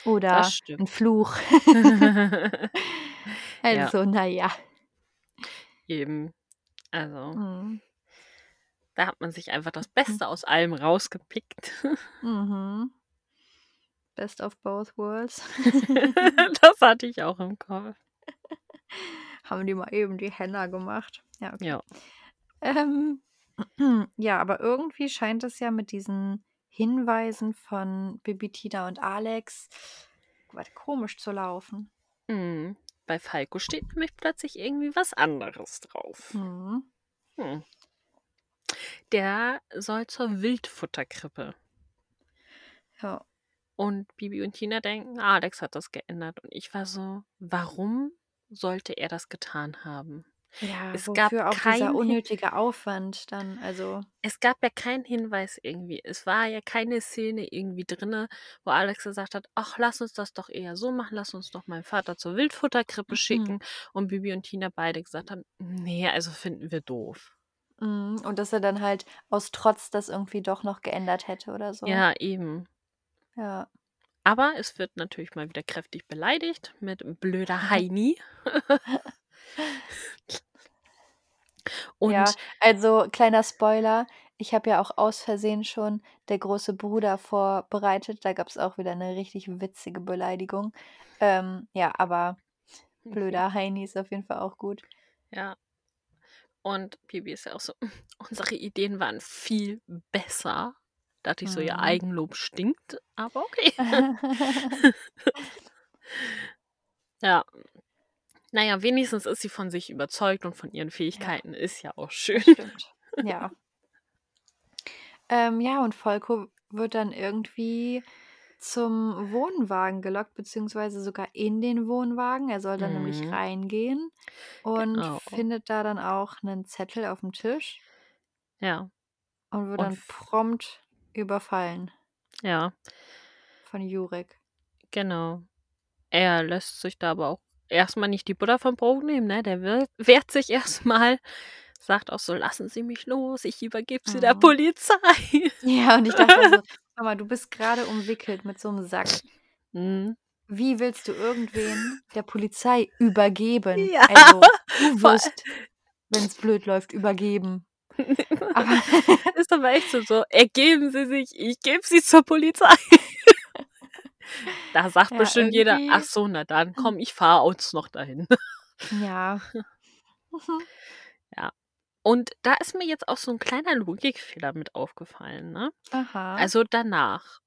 [SPEAKER 2] Oder ein. Fluch. Also, naja.
[SPEAKER 1] Eben. Also,
[SPEAKER 2] Mhm.
[SPEAKER 1] Da hat man sich einfach das Beste aus allem rausgepickt.
[SPEAKER 2] Mhm. Best of both worlds.
[SPEAKER 1] Das hatte ich auch im Kopf.
[SPEAKER 2] Haben die mal eben die Henna gemacht. Ja, okay.
[SPEAKER 1] Ja.
[SPEAKER 2] Ähm, ja, aber irgendwie scheint es ja mit diesen Hinweisen von Bibi, Tina und Alex was komisch zu laufen.
[SPEAKER 1] Mhm. Bei Falco steht nämlich plötzlich irgendwie was anderes drauf.
[SPEAKER 2] Mhm.
[SPEAKER 1] Hm. Der soll zur Wildfutterkrippe.
[SPEAKER 2] Ja.
[SPEAKER 1] Und Bibi und Tina denken, Alex hat das geändert. Und ich war so, warum sollte er das getan haben?
[SPEAKER 2] Ja,
[SPEAKER 1] Es gab
[SPEAKER 2] auch
[SPEAKER 1] keinen
[SPEAKER 2] dieser unnötige Aufwand dann, also
[SPEAKER 1] Es gab ja keinen Hinweis irgendwie. Es war ja keine Szene irgendwie drinne, wo Alex gesagt hat, ach, lass uns das doch eher so machen, lass uns doch meinen Vater zur Wildfutterkrippe
[SPEAKER 2] Mhm.
[SPEAKER 1] schicken. Und Bibi und Tina beide gesagt haben, nee, also finden wir doof.
[SPEAKER 2] Mhm, und dass er dann halt aus Trotz das irgendwie doch noch geändert hätte oder so.
[SPEAKER 1] Ja, eben.
[SPEAKER 2] Ja.
[SPEAKER 1] Aber es wird natürlich mal wieder kräftig beleidigt mit blöder Heini. Und
[SPEAKER 2] Ja, also kleiner Spoiler, ich habe ja auch aus Versehen schon der große Bruder vorbereitet. Da gab es auch wieder eine richtig witzige Beleidigung. Ähm, ja, aber blöder Heini ist auf jeden Fall auch gut.
[SPEAKER 1] ja. Und Bibi ist ja auch so, unsere Ideen waren viel besser. Dachte ich so, ihr
[SPEAKER 2] Mhm.
[SPEAKER 1] Eigenlob stinkt, aber okay. Ja. Naja, wenigstens ist sie von sich überzeugt und von ihren Fähigkeiten. Ist ja auch schön.
[SPEAKER 2] Stimmt. Ja. Ähm, ja, und Volko wird dann irgendwie zum Wohnwagen gelockt, beziehungsweise sogar in den Wohnwagen. Er soll dann nämlich
[SPEAKER 1] Mhm.
[SPEAKER 2] reingehen und
[SPEAKER 1] Genau.
[SPEAKER 2] findet da dann auch einen Zettel auf dem Tisch
[SPEAKER 1] Ja,
[SPEAKER 2] und wird
[SPEAKER 1] Und
[SPEAKER 2] dann prompt überfallen
[SPEAKER 1] ja,
[SPEAKER 2] von Jurek.
[SPEAKER 1] genau. Er lässt sich da aber auch erstmal nicht die Butter vom Brot nehmen, ne? Der wehrt, sich erstmal, sagt auch so, lassen Sie mich los, ich übergebe sie der
[SPEAKER 2] Mhm.
[SPEAKER 1] Polizei.
[SPEAKER 2] Ja, und ich dachte auch Mama, du bist gerade umwickelt mit so einem Sack.
[SPEAKER 1] Mhm.
[SPEAKER 2] Wie willst du irgendwen der Polizei übergeben?
[SPEAKER 1] Ja,
[SPEAKER 2] Also, du wirst, wenn es blöd läuft, übergeben. Aber
[SPEAKER 1] ist aber echt so, so, ergeben Sie sich, ich gebe Sie zur Polizei. da sagt
[SPEAKER 2] Ja,
[SPEAKER 1] bestimmt jeder,
[SPEAKER 2] irgendwie-
[SPEAKER 1] ach so, na dann, komm, ich fahre uns noch dahin.
[SPEAKER 2] ja.
[SPEAKER 1] Und da ist mir jetzt auch so ein kleiner Logikfehler mit aufgefallen, ne?
[SPEAKER 2] Aha.
[SPEAKER 1] Also danach.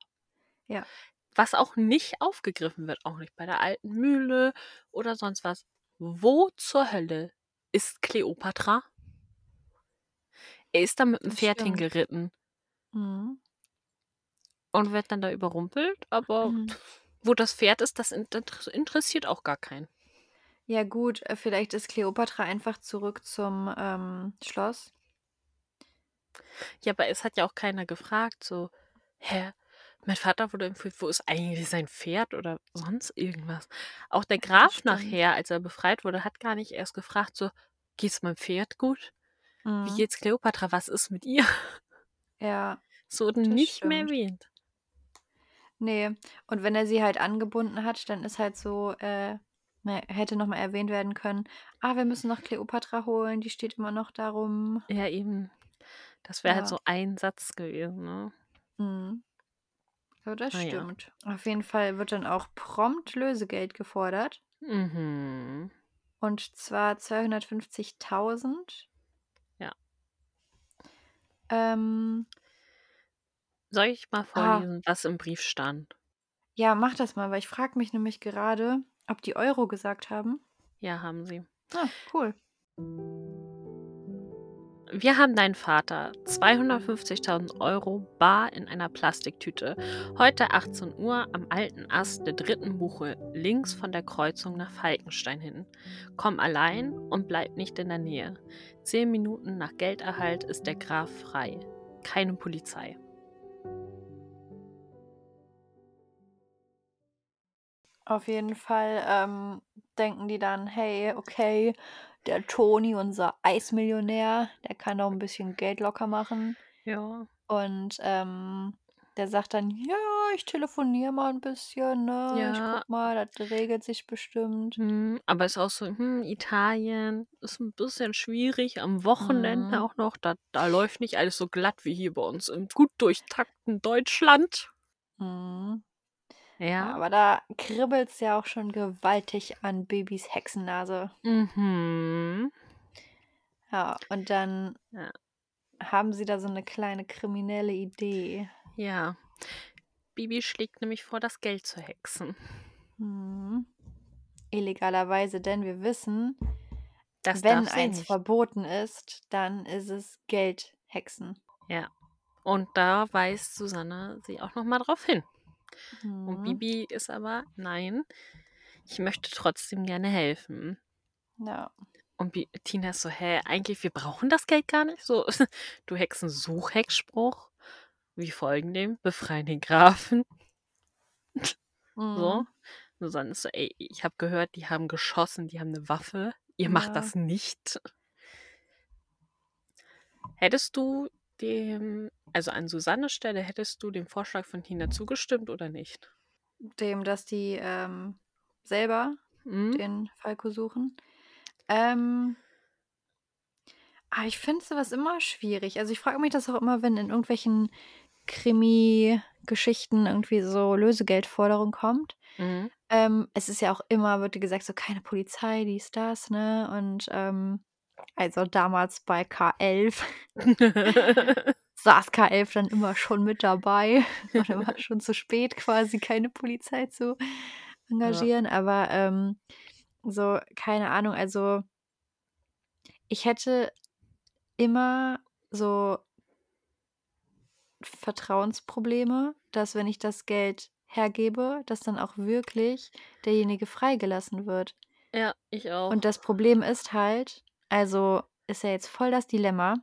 [SPEAKER 2] Ja.
[SPEAKER 1] Was auch nicht aufgegriffen wird, auch nicht bei der alten Mühle oder sonst was. Wo zur Hölle ist Kleopatra? Er ist da mit dem Pferd
[SPEAKER 2] stimmt.
[SPEAKER 1] hingeritten
[SPEAKER 2] Mhm.
[SPEAKER 1] und wird dann da überrumpelt, aber
[SPEAKER 2] Mhm.
[SPEAKER 1] wo das Pferd ist, das inter- interessiert auch gar keinen.
[SPEAKER 2] Ja, gut, äh, vielleicht ist Kleopatra einfach zurück zum ähm, Schloss.
[SPEAKER 1] Ja, aber es hat ja auch keiner gefragt, so, hä, mein Vater wurde entführt, wo ist eigentlich sein Pferd oder sonst irgendwas? Auch der Graf nachher, als er befreit wurde, hat gar nicht erst gefragt, so, geht's meinem Pferd gut? Wie
[SPEAKER 2] Mhm.
[SPEAKER 1] geht's Kleopatra? Was ist mit ihr?
[SPEAKER 2] Ja,
[SPEAKER 1] Es wurde nicht mehr
[SPEAKER 2] stimmt.
[SPEAKER 1] erwähnt.
[SPEAKER 2] nee. Und wenn er sie halt angebunden hat, dann ist halt so, äh, hätte nochmal erwähnt werden können, ah, wir müssen noch Kleopatra holen, die steht immer noch darum.
[SPEAKER 1] Ja, eben. Das wäre halt
[SPEAKER 2] Ja.
[SPEAKER 1] so ein Satz gewesen, ne?
[SPEAKER 2] Mhm. Ja, das
[SPEAKER 1] Ah ja.
[SPEAKER 2] stimmt. Auf jeden Fall wird dann auch prompt Lösegeld gefordert.
[SPEAKER 1] Mhm.
[SPEAKER 2] Und zwar 250.000.
[SPEAKER 1] Ja.
[SPEAKER 2] Ähm,
[SPEAKER 1] Soll ich mal
[SPEAKER 2] ah,
[SPEAKER 1] vorlesen, was im Brief stand?
[SPEAKER 2] ja, mach das mal, weil ich frage mich nämlich gerade, ob die Euro gesagt haben.
[SPEAKER 1] Ja, haben sie.
[SPEAKER 2] Ah, cool.
[SPEAKER 1] Wir haben deinen Vater 250.000 Euro bar in einer Plastiktüte. Heute 18 Uhr am alten Ast der dritten Buche, links von der Kreuzung nach Falkenstein hin. Komm allein und bleib nicht in der Nähe. Zehn Minuten nach Gelderhalt ist der Graf frei. Keine Polizei.
[SPEAKER 2] Auf jeden Fall ähm, denken die dann, hey, okay, der Toni, unser Eismillionär, der kann auch ein bisschen Geld locker machen.
[SPEAKER 1] Ja.
[SPEAKER 2] Und ähm, der sagt dann, ja, ich telefoniere mal ein bisschen, ne? Ich
[SPEAKER 1] Ja.
[SPEAKER 2] guck mal, das regelt sich bestimmt.
[SPEAKER 1] Hm, aber ist auch so, hm, Italien ist ein bisschen schwierig am Wochenende
[SPEAKER 2] Mhm.
[SPEAKER 1] auch noch. Da, da läuft nicht alles so glatt wie hier bei uns im gut durchtakten Deutschland.
[SPEAKER 2] Mhm. Ja, aber da kribbelt es ja auch schon gewaltig an Babys Hexennase.
[SPEAKER 1] Mhm.
[SPEAKER 2] Ja, und dann
[SPEAKER 1] Ja.
[SPEAKER 2] haben sie da so eine kleine kriminelle Idee.
[SPEAKER 1] Ja. Bibi schlägt nämlich vor, das Geld zu hexen.
[SPEAKER 2] Mhm. Illegalerweise, denn wir wissen,
[SPEAKER 1] Das
[SPEAKER 2] wenn eins
[SPEAKER 1] nicht.
[SPEAKER 2] verboten ist, dann ist es Geldhexen.
[SPEAKER 1] Ja. Und da weist Susanne sie auch noch mal drauf hin. Und
[SPEAKER 2] Mhm.
[SPEAKER 1] Bibi ist aber, nein, ich möchte trotzdem gerne helfen.
[SPEAKER 2] Ja.
[SPEAKER 1] Und Bi Tina ist so, hä, eigentlich, wir brauchen das Geld gar nicht. So, du Hexensuchhexspruch, wie folgen dem, befreien den Grafen. So.
[SPEAKER 2] Mhm.
[SPEAKER 1] Susanne ist so, ey, ich habe gehört, die haben geschossen, die haben eine Waffe. Ihr macht
[SPEAKER 2] Ja.
[SPEAKER 1] das nicht. Hättest du dem, also an Susannes Stelle, hättest du dem Vorschlag von Tina zugestimmt oder nicht?
[SPEAKER 2] Dem, dass die ähm, selber
[SPEAKER 1] Hm?
[SPEAKER 2] den Falco suchen. Ähm, aber ich finde sowas immer schwierig. Also ich frage mich das auch immer, wenn in irgendwelchen Krimi-Geschichten irgendwie so Lösegeldforderung kommt.
[SPEAKER 1] Mhm.
[SPEAKER 2] Ähm, es ist ja auch immer, wird gesagt, so keine Polizei, dies, das, ne? Und ähm, also damals bei K11 saß K11 dann immer schon mit dabei und immer schon zu spät quasi keine Polizei zu engagieren. Aber ähm, so, keine Ahnung, also ich hätte immer so Vertrauensprobleme, dass wenn ich das Geld hergebe, dass dann auch wirklich derjenige freigelassen wird.
[SPEAKER 1] ja, ich auch.
[SPEAKER 2] Und das Problem ist halt, also ist ja jetzt voll das Dilemma,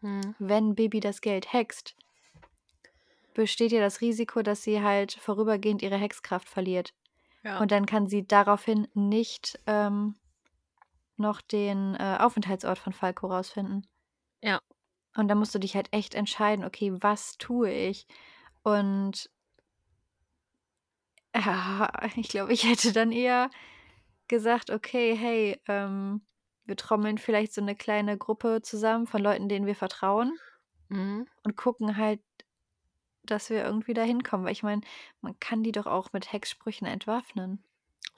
[SPEAKER 1] Hm.
[SPEAKER 2] wenn Baby das Geld hext, besteht ja das Risiko, dass sie halt vorübergehend ihre Hexkraft verliert.
[SPEAKER 1] Ja.
[SPEAKER 2] Und dann kann sie daraufhin nicht ähm, noch den äh, Aufenthaltsort von Falco rausfinden.
[SPEAKER 1] Ja.
[SPEAKER 2] Und da musst du dich halt echt entscheiden, okay, was tue ich? Und ja, ich glaube, ich hätte dann eher gesagt, okay, hey, ähm, wir trommeln vielleicht so eine kleine Gruppe zusammen von Leuten, denen wir vertrauen
[SPEAKER 1] Mhm.
[SPEAKER 2] und gucken halt, dass wir irgendwie da hinkommen. Weil ich meine, man kann die doch auch mit Hexsprüchen entwaffnen.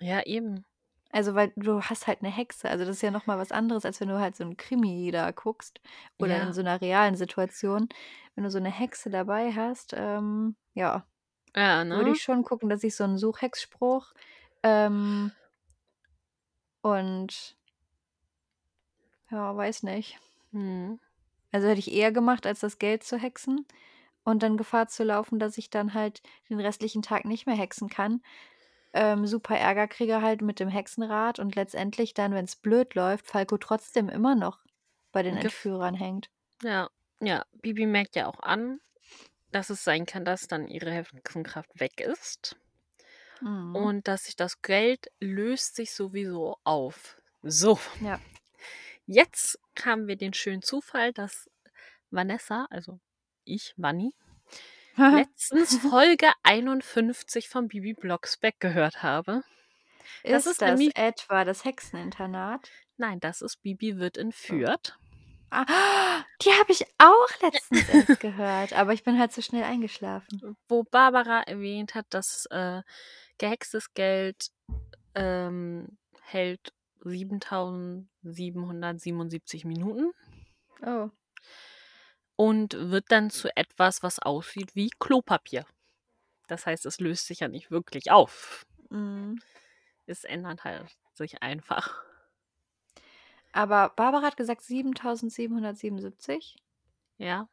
[SPEAKER 1] Ja, eben.
[SPEAKER 2] Also, weil du hast halt eine Hexe. Also, das ist ja noch mal was anderes, als wenn du halt so 'n Krimi da guckst oder
[SPEAKER 1] Ja.
[SPEAKER 2] in so einer realen Situation. Wenn du so eine Hexe dabei hast, ähm, ja,
[SPEAKER 1] Ja,
[SPEAKER 2] würde
[SPEAKER 1] ne?
[SPEAKER 2] ich schon gucken, dass ich so 'n Suchhexspruch ähm und ja, weiß nicht.
[SPEAKER 1] Mhm.
[SPEAKER 2] Also, hätte ich eher gemacht, als das Geld zu hexen und dann Gefahr zu laufen, dass ich dann halt den restlichen Tag nicht mehr hexen kann. Ähm, super Ärger kriege halt mit dem Hexenrad und letztendlich dann, wenn's blöd läuft, Falco trotzdem immer noch bei den Entführern hängt.
[SPEAKER 1] Ja. Ja, Bibi merkt ja auch an, dass es sein kann, dass dann ihre Hexenkraft weg ist.
[SPEAKER 2] Mhm.
[SPEAKER 1] Und dass sich das Geld löst sich sowieso auf. So.
[SPEAKER 2] Ja.
[SPEAKER 1] Jetzt haben wir den schönen Zufall, dass Vanessa, also ich, Vanni, letztens Folge 51 von Bibi Blocksberg gehört habe. Das
[SPEAKER 2] Ist
[SPEAKER 1] ist
[SPEAKER 2] das
[SPEAKER 1] nämlich
[SPEAKER 2] etwa das Hexeninternat?
[SPEAKER 1] nein, das ist Bibi wird entführt.
[SPEAKER 2] Ah, die habe ich auch letztens erst gehört, aber ich bin halt zu schnell eingeschlafen.
[SPEAKER 1] Wo Barbara erwähnt hat, dass äh, gehextes Geld ähm, hält 7777 Minuten
[SPEAKER 2] Oh.
[SPEAKER 1] und wird dann zu etwas, was aussieht wie Klopapier. Das heißt, es löst sich ja nicht wirklich auf.
[SPEAKER 2] Mhm.
[SPEAKER 1] Es ändert halt sich einfach.
[SPEAKER 2] Aber Barbara hat gesagt 7777.
[SPEAKER 1] Ja.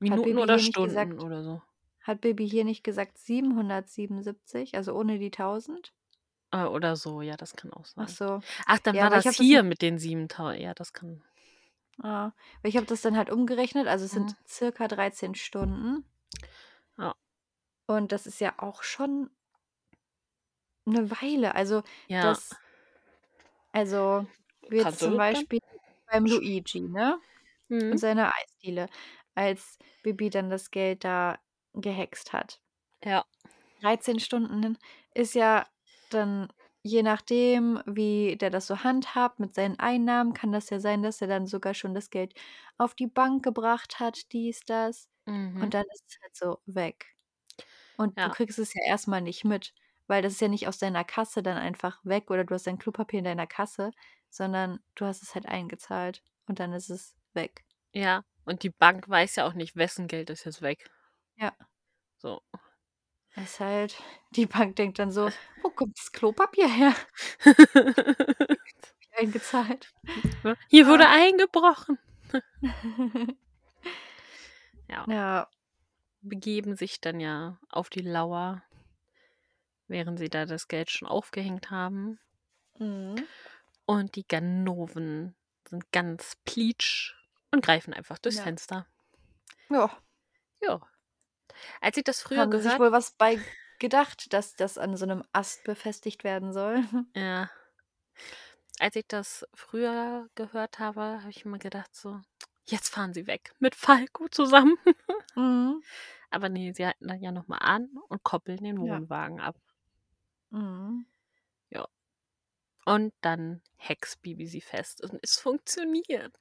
[SPEAKER 1] Minuten oder Stunden
[SPEAKER 2] gesagt?
[SPEAKER 1] oder so.
[SPEAKER 2] Hat Baby hier nicht gesagt 777, also ohne die 1000?
[SPEAKER 1] Äh, oder so, ja, das kann auch sein.
[SPEAKER 2] Ach so.
[SPEAKER 1] Ach, dann
[SPEAKER 2] Ja,
[SPEAKER 1] war
[SPEAKER 2] ich
[SPEAKER 1] das
[SPEAKER 2] habe das
[SPEAKER 1] hier mit den 7000. Ja, das kann.
[SPEAKER 2] Ah, weil ich habe das dann halt umgerechnet, also es sind
[SPEAKER 1] Mhm.
[SPEAKER 2] circa 13 Stunden.
[SPEAKER 1] Ja.
[SPEAKER 2] Und das ist ja auch schon eine Weile. Also
[SPEAKER 1] Ja.
[SPEAKER 2] das, also wie jetzt
[SPEAKER 1] Kannst
[SPEAKER 2] zum
[SPEAKER 1] du dann?
[SPEAKER 2] Beispiel beim Luigi, ne? Und
[SPEAKER 1] Mhm.
[SPEAKER 2] seiner Eisdiele, als Bibi dann das Geld da gehext hat.
[SPEAKER 1] Ja.
[SPEAKER 2] 13 Stunden ist ja dann, je nachdem, wie der das so handhabt mit seinen Einnahmen, kann das ja sein, dass er dann sogar schon das Geld auf die Bank gebracht hat, dies, das.
[SPEAKER 1] Mhm.
[SPEAKER 2] Und dann ist es halt so weg. Und du
[SPEAKER 1] Ja.
[SPEAKER 2] kriegst es ja erstmal nicht mit, weil das ist ja nicht aus deiner Kasse dann einfach weg oder du hast dein Klopapier in deiner Kasse, sondern du hast es halt eingezahlt. und dann ist es weg.
[SPEAKER 1] Ja, und die Bank weiß ja auch nicht, wessen Geld ist jetzt weg.
[SPEAKER 2] Ja.
[SPEAKER 1] So.
[SPEAKER 2] Es ist halt, die Bank denkt dann so, wo kommt das Klopapier her? Eingezahlt.
[SPEAKER 1] Hier wurde eingebrochen. Ja.
[SPEAKER 2] Ja,
[SPEAKER 1] Begeben sich dann ja auf die Lauer, während sie da das Geld schon aufgehängt haben.
[SPEAKER 2] mhm.
[SPEAKER 1] Und die Ganoven sind ganz pleatsch und greifen einfach durchs
[SPEAKER 2] Ja.
[SPEAKER 1] Fenster.
[SPEAKER 2] ja.
[SPEAKER 1] Ja. Als ich das früher
[SPEAKER 2] haben sie sich
[SPEAKER 1] gehört
[SPEAKER 2] wohl was bei gedacht, dass das an so einem Ast befestigt werden soll.
[SPEAKER 1] Ja. Als ich das früher gehört habe, habe ich immer gedacht so, jetzt fahren sie weg mit Falco zusammen.
[SPEAKER 2] Mhm.
[SPEAKER 1] Aber nee, sie halten dann ja nochmal an und koppeln den
[SPEAKER 2] Ja.
[SPEAKER 1] Wohnwagen ab.
[SPEAKER 2] Mhm.
[SPEAKER 1] Und dann hext Bibi sie fest und es funktioniert.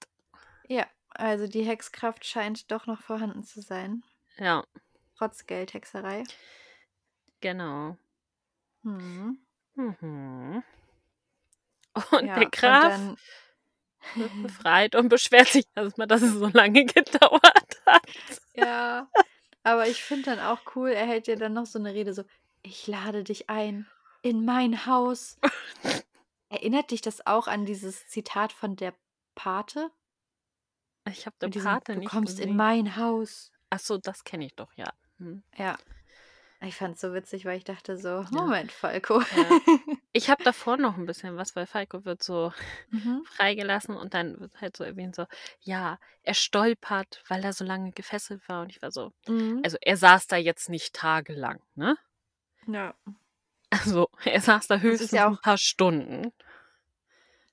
[SPEAKER 2] Ja, also die Hexkraft scheint doch noch vorhanden zu sein.
[SPEAKER 1] Ja,
[SPEAKER 2] Trotz Geldhexerei.
[SPEAKER 1] genau.
[SPEAKER 2] Mhm.
[SPEAKER 1] Mhm. Und
[SPEAKER 2] ja,
[SPEAKER 1] der Graf
[SPEAKER 2] Und
[SPEAKER 1] wird befreit und beschwert sich erstmal, dass es so lange gedauert hat.
[SPEAKER 2] ja, aber ich finde dann auch cool, er hält ja dann noch so eine Rede so, ich lade dich ein in mein Haus. Erinnert dich das auch an dieses Zitat von der Pate?
[SPEAKER 1] Ich habe der
[SPEAKER 2] Mit diesem,
[SPEAKER 1] Pate
[SPEAKER 2] du
[SPEAKER 1] nicht
[SPEAKER 2] kommst in
[SPEAKER 1] gesehen.
[SPEAKER 2] mein Haus.
[SPEAKER 1] Ach so, das kenne ich doch, ja. Hm.
[SPEAKER 2] Ja. Ich fand es so witzig, weil ich dachte so, Moment, Falco.
[SPEAKER 1] Ja. Ich habe davor noch ein bisschen was, weil Falco wird so
[SPEAKER 2] mhm.
[SPEAKER 1] freigelassen und dann wird halt so erwähnt, so, ja, er stolpert, weil er so lange gefesselt war. Und ich war so,
[SPEAKER 2] Mhm.
[SPEAKER 1] also er saß da jetzt nicht tagelang, ne?
[SPEAKER 2] Ja.
[SPEAKER 1] Also er saß da
[SPEAKER 2] ist
[SPEAKER 1] höchstens
[SPEAKER 2] ja
[SPEAKER 1] ein
[SPEAKER 2] auch-
[SPEAKER 1] paar Stunden.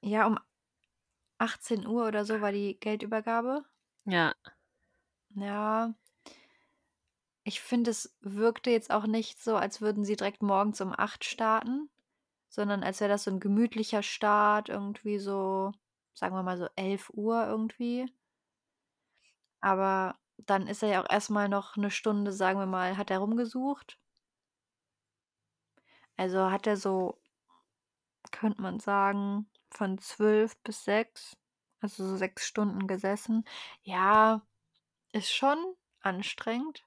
[SPEAKER 2] Ja, um 18 Uhr oder so war die Geldübergabe.
[SPEAKER 1] Ja,
[SPEAKER 2] Ja. Ich finde, es wirkte jetzt auch nicht so, als würden sie direkt morgens um 8 starten, sondern als wäre das so ein gemütlicher Start, irgendwie so, sagen wir mal so 11 Uhr irgendwie. Aber dann ist er ja auch erstmal noch eine Stunde, sagen wir mal, hat er rumgesucht. Also hat er so, könnte man sagen, von 12 bis 6, also so sechs Stunden gesessen. Ja, ist schon anstrengend.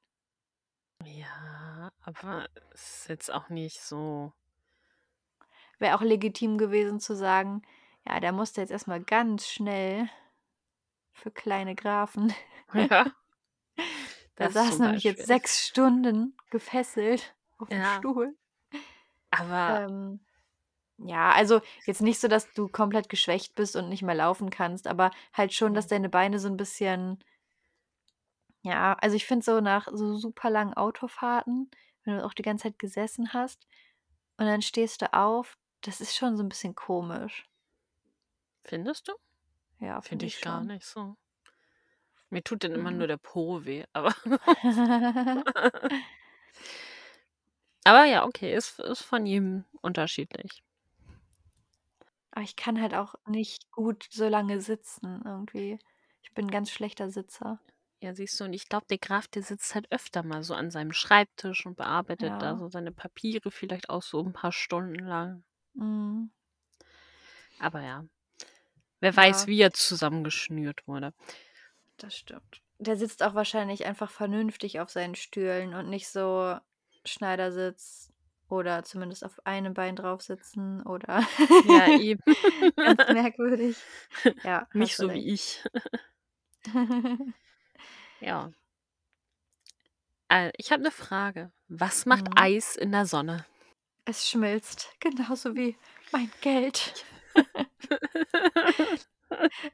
[SPEAKER 1] Ja, aber es ist jetzt auch nicht so.
[SPEAKER 2] Wäre auch legitim gewesen zu sagen, ja, der musste jetzt erstmal ganz schnell für kleine Grafen.
[SPEAKER 1] Ja. Das
[SPEAKER 2] saß nämlich jetzt sechs Stunden gefesselt auf dem
[SPEAKER 1] Ja.
[SPEAKER 2] Stuhl.
[SPEAKER 1] Aber
[SPEAKER 2] Ähm, ja, also jetzt nicht so, dass du komplett geschwächt bist und nicht mehr laufen kannst, aber halt schon, dass
[SPEAKER 1] Mhm.
[SPEAKER 2] deine Beine so ein bisschen, ja, also ich finde so nach so super langen Autofahrten, wenn du auch die ganze Zeit gesessen hast und dann stehst du auf, das ist schon so ein bisschen komisch.
[SPEAKER 1] findest du?
[SPEAKER 2] Ja,
[SPEAKER 1] Finde ich gar
[SPEAKER 2] schon.
[SPEAKER 1] nicht so. Mir tut dann immer
[SPEAKER 2] Mhm.
[SPEAKER 1] nur der Po weh, aber. aber ja, okay, ist, ist von jedem unterschiedlich.
[SPEAKER 2] Aber ich kann halt auch nicht gut so lange sitzen irgendwie. Ich bin 'n ganz schlechter Sitzer.
[SPEAKER 1] Ja, siehst du, und ich glaube, der Graf, der sitzt halt öfter mal so an seinem Schreibtisch und bearbeitet da
[SPEAKER 2] Ja.
[SPEAKER 1] so seine Papiere, vielleicht auch so ein paar Stunden lang.
[SPEAKER 2] Mhm.
[SPEAKER 1] Aber ja, wer weiß,
[SPEAKER 2] Ja.
[SPEAKER 1] wie er zusammengeschnürt wurde.
[SPEAKER 2] Das stimmt. Der sitzt auch wahrscheinlich einfach vernünftig auf seinen Stühlen und nicht so Schneidersitz oder zumindest auf einem Bein drauf sitzen oder
[SPEAKER 1] Ja, eben.
[SPEAKER 2] ganz merkwürdig. Ja,
[SPEAKER 1] Nicht
[SPEAKER 2] hast du
[SPEAKER 1] so
[SPEAKER 2] recht.
[SPEAKER 1] wie ich. Ja. Äh, ich habe eine Frage. Was macht
[SPEAKER 2] Mhm.
[SPEAKER 1] Eis in der Sonne?
[SPEAKER 2] Es schmilzt, genauso wie mein Geld.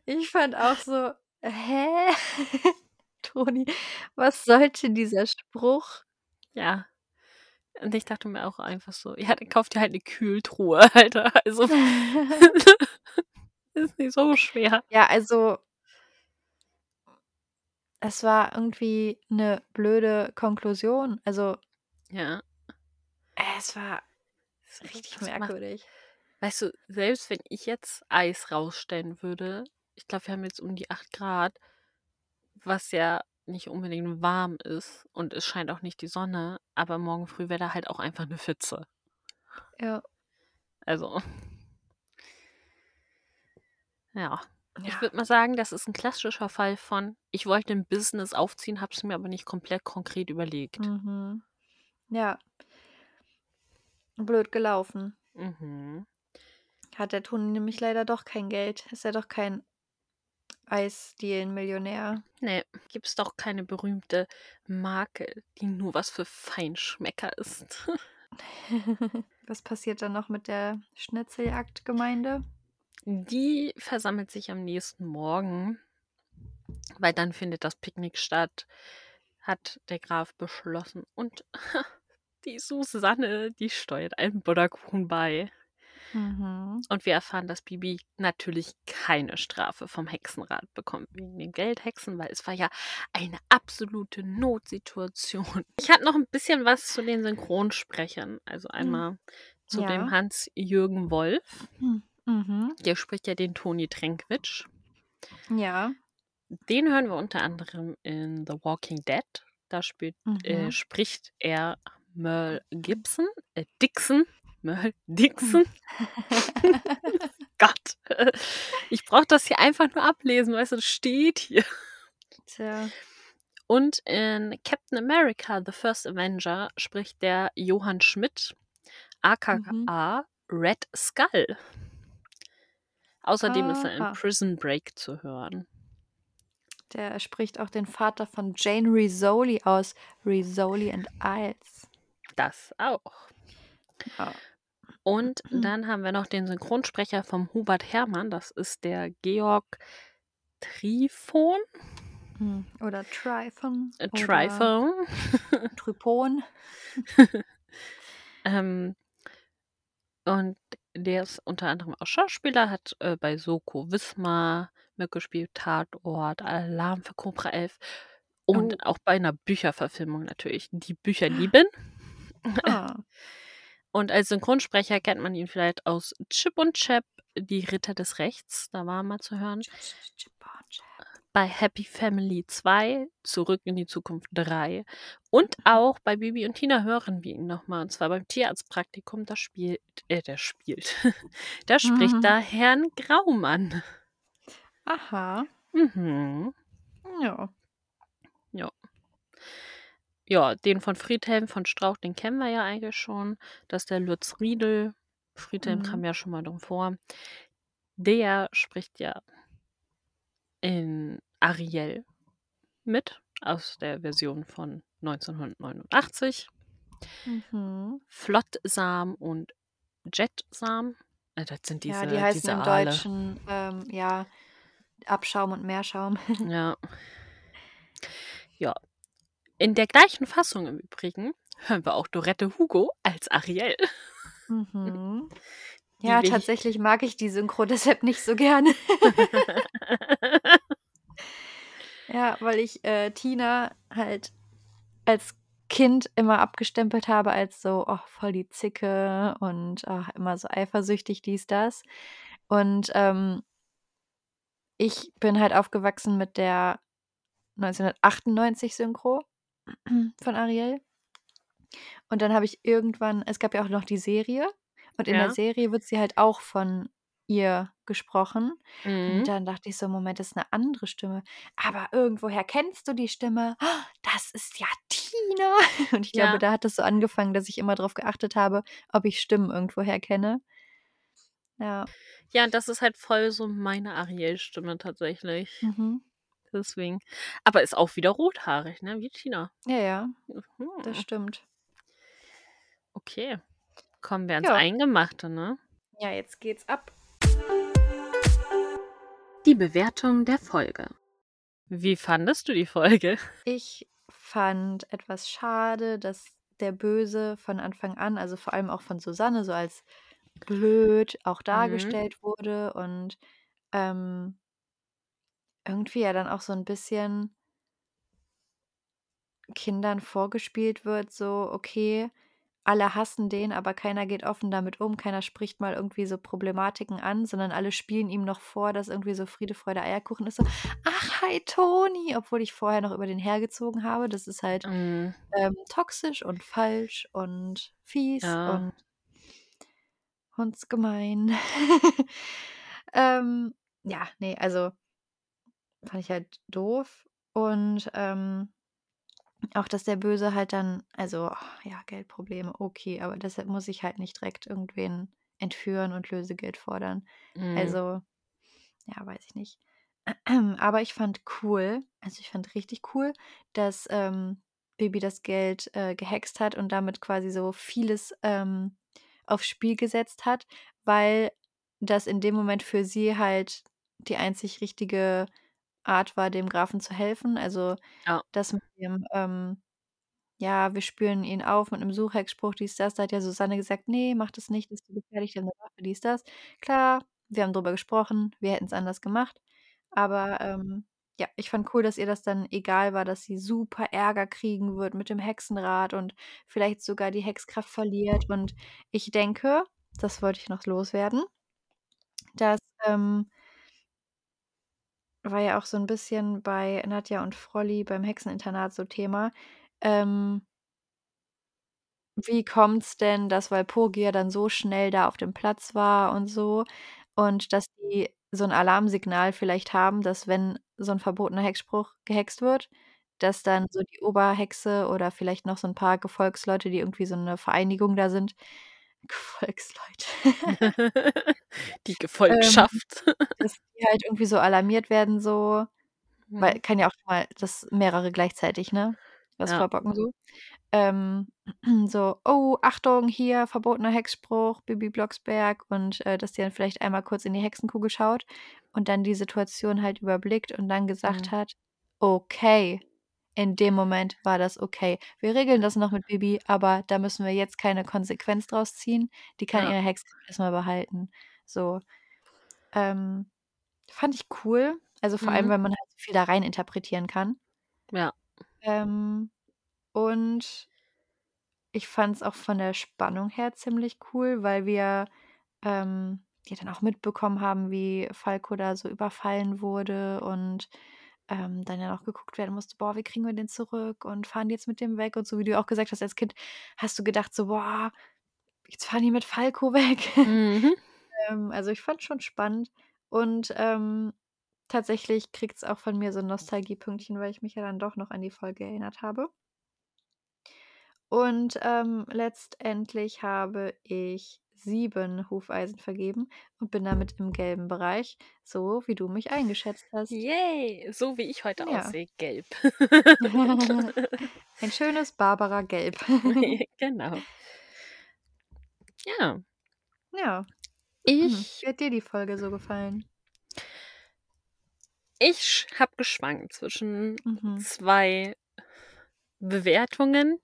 [SPEAKER 2] Ich fand auch so: „Hä? Toni, was sollte dieser Spruch?“
[SPEAKER 1] Ja. Und ich dachte mir auch einfach so, ja, dann kauft ihr halt eine Kühltruhe, Alter. Also ist nicht so schwer.
[SPEAKER 2] Ja, also es war irgendwie 'ne blöde Konklusion. Also
[SPEAKER 1] Ja.
[SPEAKER 2] es war richtig
[SPEAKER 1] macht
[SPEAKER 2] merkwürdig.
[SPEAKER 1] weißt du, selbst wenn ich jetzt Eis rausstellen würde, ich glaube, wir haben jetzt um die 8 Grad, was ja nicht unbedingt warm ist und es scheint auch nicht die Sonne, aber morgen früh wäre da halt auch einfach 'ne Pfütze.
[SPEAKER 2] Ja.
[SPEAKER 1] Also ja. Ich würde mal sagen, das ist ein klassischer Fall von: Ich wollte 'n Business aufziehen, habe es mir aber nicht komplett konkret überlegt.
[SPEAKER 2] Mhm. Ja. Blöd gelaufen.
[SPEAKER 1] Mhm.
[SPEAKER 2] Hat der Toni nämlich leider doch kein Geld. Ist ja doch kein Eisdielen-Millionär.
[SPEAKER 1] Ne, gibt's doch keine berühmte Marke, die nur was für Feinschmecker ist.
[SPEAKER 2] Was passiert dann noch mit der Schnitzeljagdgemeinde?
[SPEAKER 1] Die versammelt sich am nächsten Morgen, weil dann findet das Picknick statt, hat der Graf beschlossen. Und die Susanne, die steuert einen Butterkuchen bei.
[SPEAKER 2] Mhm.
[SPEAKER 1] Und wir erfahren, dass Bibi natürlich keine Strafe vom Hexenrat bekommt wegen den Geldhexen, weil es war ja eine absolute Notsituation. Ich hatte noch ein bisschen was zu den Synchronsprechern. Also einmal zu dem
[SPEAKER 2] Ja.
[SPEAKER 1] Hans-Jürgen Wolf.
[SPEAKER 2] Mhm.
[SPEAKER 1] Der spricht ja den Toni Trenkwitsch.
[SPEAKER 2] Ja.
[SPEAKER 1] Den hören wir unter anderem in The Walking Dead. Da spielt, äh,
[SPEAKER 2] Mhm.
[SPEAKER 1] spricht er Merle Gibson, äh, Dixon. Merle Dixon. Gott. Ich brauche das hier einfach nur ablesen, weißt du, das steht hier.
[SPEAKER 2] Tja.
[SPEAKER 1] Und in Captain America, The First Avenger, spricht der Johann Schmidt, aka Red Skull. Außerdem ist er in. Prison Break zu hören.
[SPEAKER 2] Der spricht auch den Vater von Jane Rizzoli aus Rizzoli and Isles.
[SPEAKER 1] Das auch.
[SPEAKER 2] Ja.
[SPEAKER 1] Und dann haben wir noch den Synchronsprecher vom Hubert Hermann, das ist der Georg Trifon.
[SPEAKER 2] Hm. Oder Tryphon.
[SPEAKER 1] Äh, Trifon.
[SPEAKER 2] Trypon.
[SPEAKER 1] ähm, und der ist unter anderem auch Schauspieler, hat äh, bei Soko Wismar mitgespielt, Tatort, Alarm für Cobra 11 und
[SPEAKER 2] Oh.
[SPEAKER 1] auch bei einer Bücherverfilmung natürlich. Die Bücher lieben.
[SPEAKER 2] Ah.
[SPEAKER 1] Und als Synchronsprecher kennt man ihn vielleicht aus Chip und Chap, die Ritter des Rechts, da war er mal zu hören. Bei Happy Family 2, Zurück in die Zukunft 3 und auch bei Bibi und Tina hören wir ihn nochmal. Und zwar beim Tierarztpraktikum, da spielt, äh, der spielt, da spricht
[SPEAKER 2] Mhm.
[SPEAKER 1] da Herrn Graumann.
[SPEAKER 2] Aha.
[SPEAKER 1] Mhm.
[SPEAKER 2] Ja.
[SPEAKER 1] Ja, den von Friedhelm von Strauch, den kennen wir ja eigentlich schon. Das ist der Lutz Riedel. Friedhelm
[SPEAKER 2] Mhm.
[SPEAKER 1] kam ja schon mal drin vor. Der spricht ja in Ariel mit, aus der Version von 1989.
[SPEAKER 2] Mhm.
[SPEAKER 1] Flottsam und Jetsam. Äh, das sind diese,
[SPEAKER 2] ja, die heißen im
[SPEAKER 1] Aale.
[SPEAKER 2] Deutschen ähm, ja Abschaum und Meerschaum.
[SPEAKER 1] Ja. Ja. In der gleichen Fassung im Übrigen hören wir auch Dorette Hugo als Ariel.
[SPEAKER 2] Mhm. Ja, tatsächlich mag ich die Synchro deshalb nicht so gerne. Ja, weil ich äh, Tina halt als Kind immer abgestempelt habe als so, oh, voll die Zicke und ach, immer so eifersüchtig, dies, das. Und ähm, ich bin halt aufgewachsen mit der 1998 Synchro von Ariel. Und dann habe ich irgendwann, es gab ja auch noch die Serie. Und in
[SPEAKER 1] Ja.
[SPEAKER 2] der Serie wird sie halt auch von ihr gesprochen.
[SPEAKER 1] Mhm.
[SPEAKER 2] Und dann dachte ich so, Moment, das ist eine andere Stimme. Aber irgendwoher kennst du die Stimme. Ah, Das ist ja Tina. Und ich
[SPEAKER 1] Ja.
[SPEAKER 2] glaube, da hat es so angefangen, dass ich immer darauf geachtet habe, ob ich Stimmen irgendwoher kenne. Ja.
[SPEAKER 1] Ja, das ist halt voll so meine Ariel-Stimme tatsächlich.
[SPEAKER 2] Mhm.
[SPEAKER 1] Deswegen. Aber ist auch wieder rothaarig, ne? Wie Tina.
[SPEAKER 2] Ja, ja,
[SPEAKER 1] Mhm.
[SPEAKER 2] das stimmt.
[SPEAKER 1] Okay. Kommen wir ans
[SPEAKER 2] Ja.
[SPEAKER 1] Eingemachte, ne?
[SPEAKER 2] Ja, jetzt geht's ab.
[SPEAKER 1] Die Bewertung der Folge. Wie fandest du die Folge?
[SPEAKER 2] Ich fand etwas schade, dass der Böse von Anfang an, also vor allem auch von Susanne, so als blöd auch dargestellt wurde und ähm, irgendwie ja dann auch so ein bisschen Kindern vorgespielt wird, so, okay, alle hassen den, aber keiner geht offen damit um, keiner spricht mal irgendwie so Problematiken an, sondern alle spielen ihm noch vor, dass irgendwie so Friede, Freude, Eierkuchen ist. So, ach, hi Toni, obwohl ich vorher noch über den hergezogen habe. Das ist halt
[SPEAKER 1] Mhm.
[SPEAKER 2] ähm, toxisch und falsch und fies
[SPEAKER 1] Ja.
[SPEAKER 2] und hundsgemein. ähm, ja, ne, also fand ich halt doof und, ähm, auch, dass der Böse halt dann also, ja, Geldprobleme, okay, aber deshalb muss ich halt nicht direkt irgendwen entführen und Lösegeld fordern.
[SPEAKER 1] Mhm.
[SPEAKER 2] Also, ja, weiß ich nicht. Aber ich fand cool also, ich fand richtig cool, dass, ähm, Bibi das Geld, äh, gehext hat und damit quasi so vieles, ähm, aufs Spiel gesetzt hat, weil das in dem Moment für sie halt die einzig richtige Art war, dem Grafen zu helfen. Also,
[SPEAKER 1] Ja.
[SPEAKER 2] das mit dem, ähm, ja, wir spüren ihn auf mit 'nem Suchhexspruch, dies, das. Da hat ja Susanne gesagt: „Ne, mach das nicht, das ist gefährlich, der hat 'ne Waffe“, dies, das. Klar, wir haben drüber gesprochen, wir hätten's anders gemacht, aber, ähm, ja, ich fand cool, dass ihr das dann egal war, dass sie super Ärger kriegen wird mit dem Hexenrat und vielleicht sogar die Hexkraft verliert und ich denke, das wollte ich noch loswerden dass, ähm war ja auch so 'n bisschen bei Nadja und Frolli beim Hexeninternat so Thema, ähm wie kommt's denn, dass Walpurgia dann so schnell da auf dem Platz war und so? Und dass die so 'n Alarmsignal vielleicht haben, dass wenn so 'n verbotener Hexspruch gehext wird, dass dann so die Oberhexe oder vielleicht noch so 'n paar Gefolgsleute, die irgendwie so 'ne Vereinigung da sind Gefolgsleute.
[SPEAKER 1] Die
[SPEAKER 2] Ähm,
[SPEAKER 1] Gefolgschaft.
[SPEAKER 2] dass die halt irgendwie so alarmiert werden so, weil
[SPEAKER 1] Mhm.
[SPEAKER 2] kann ja auch mal dass mehrere gleichzeitig, ne, was
[SPEAKER 1] Ja.
[SPEAKER 2] vorbocken so. Ähm, so: „Oh, Achtung, hier verbotener Hexspruch, Bibi Blocksberg“ und, äh, dass die dann vielleicht einmal kurz in die Hexenkugel schaut und dann die Situation halt überblickt und dann gesagt
[SPEAKER 1] Mhm.
[SPEAKER 2] hat: „Okay, in dem Moment war das okay. Wir regeln das noch mit Bibi, aber da müssen wir jetzt keine Konsequenz draus ziehen. Die kann
[SPEAKER 1] Ja.
[SPEAKER 2] ihre Hexkraft erst mal behalten.“ So, ähm, fand ich cool, also, vor allem,
[SPEAKER 1] Mhm.
[SPEAKER 2] weil man halt so viel da rein interpretieren kann.
[SPEAKER 1] Ja.
[SPEAKER 2] Ähm, und ich fand's auch von der Spannung her ziemlich cool, weil wir, ähm, ja dann auch mitbekommen haben, wie Falco da so überfallen wurde und, ähm, dann ja noch geguckt werden musste: „Boah, wie kriegen wir den zurück und fahren die jetzt mit dem weg?“ Und so wie du auch gesagt hast, als Kind hast du gedacht so: „Boah, jetzt fahren die mit Falco weg.“
[SPEAKER 1] Mhm.
[SPEAKER 2] Ähm, also, ich fand's schon spannend und, ähm, tatsächlich kriegt's auch von mir so 'n Nostalgiepünktchen, weil ich mich ja dann doch noch an die Folge erinnert habe. Und, ähm, letztendlich habe ich 7 Hufeisen vergeben und bin damit im gelben Bereich, so wie du mich eingeschätzt hast.
[SPEAKER 1] Yay, so wie ich heute
[SPEAKER 2] Ja.
[SPEAKER 1] aussehe, gelb.
[SPEAKER 2] Ein schönes Barbara-Gelb.
[SPEAKER 1] Genau. Ja.
[SPEAKER 2] Ja.
[SPEAKER 1] Ich
[SPEAKER 2] Wie hat dir die Folge so gefallen?
[SPEAKER 1] Ich habe geschwankt zwischen
[SPEAKER 2] Mhm.
[SPEAKER 1] 2 Bewertungen,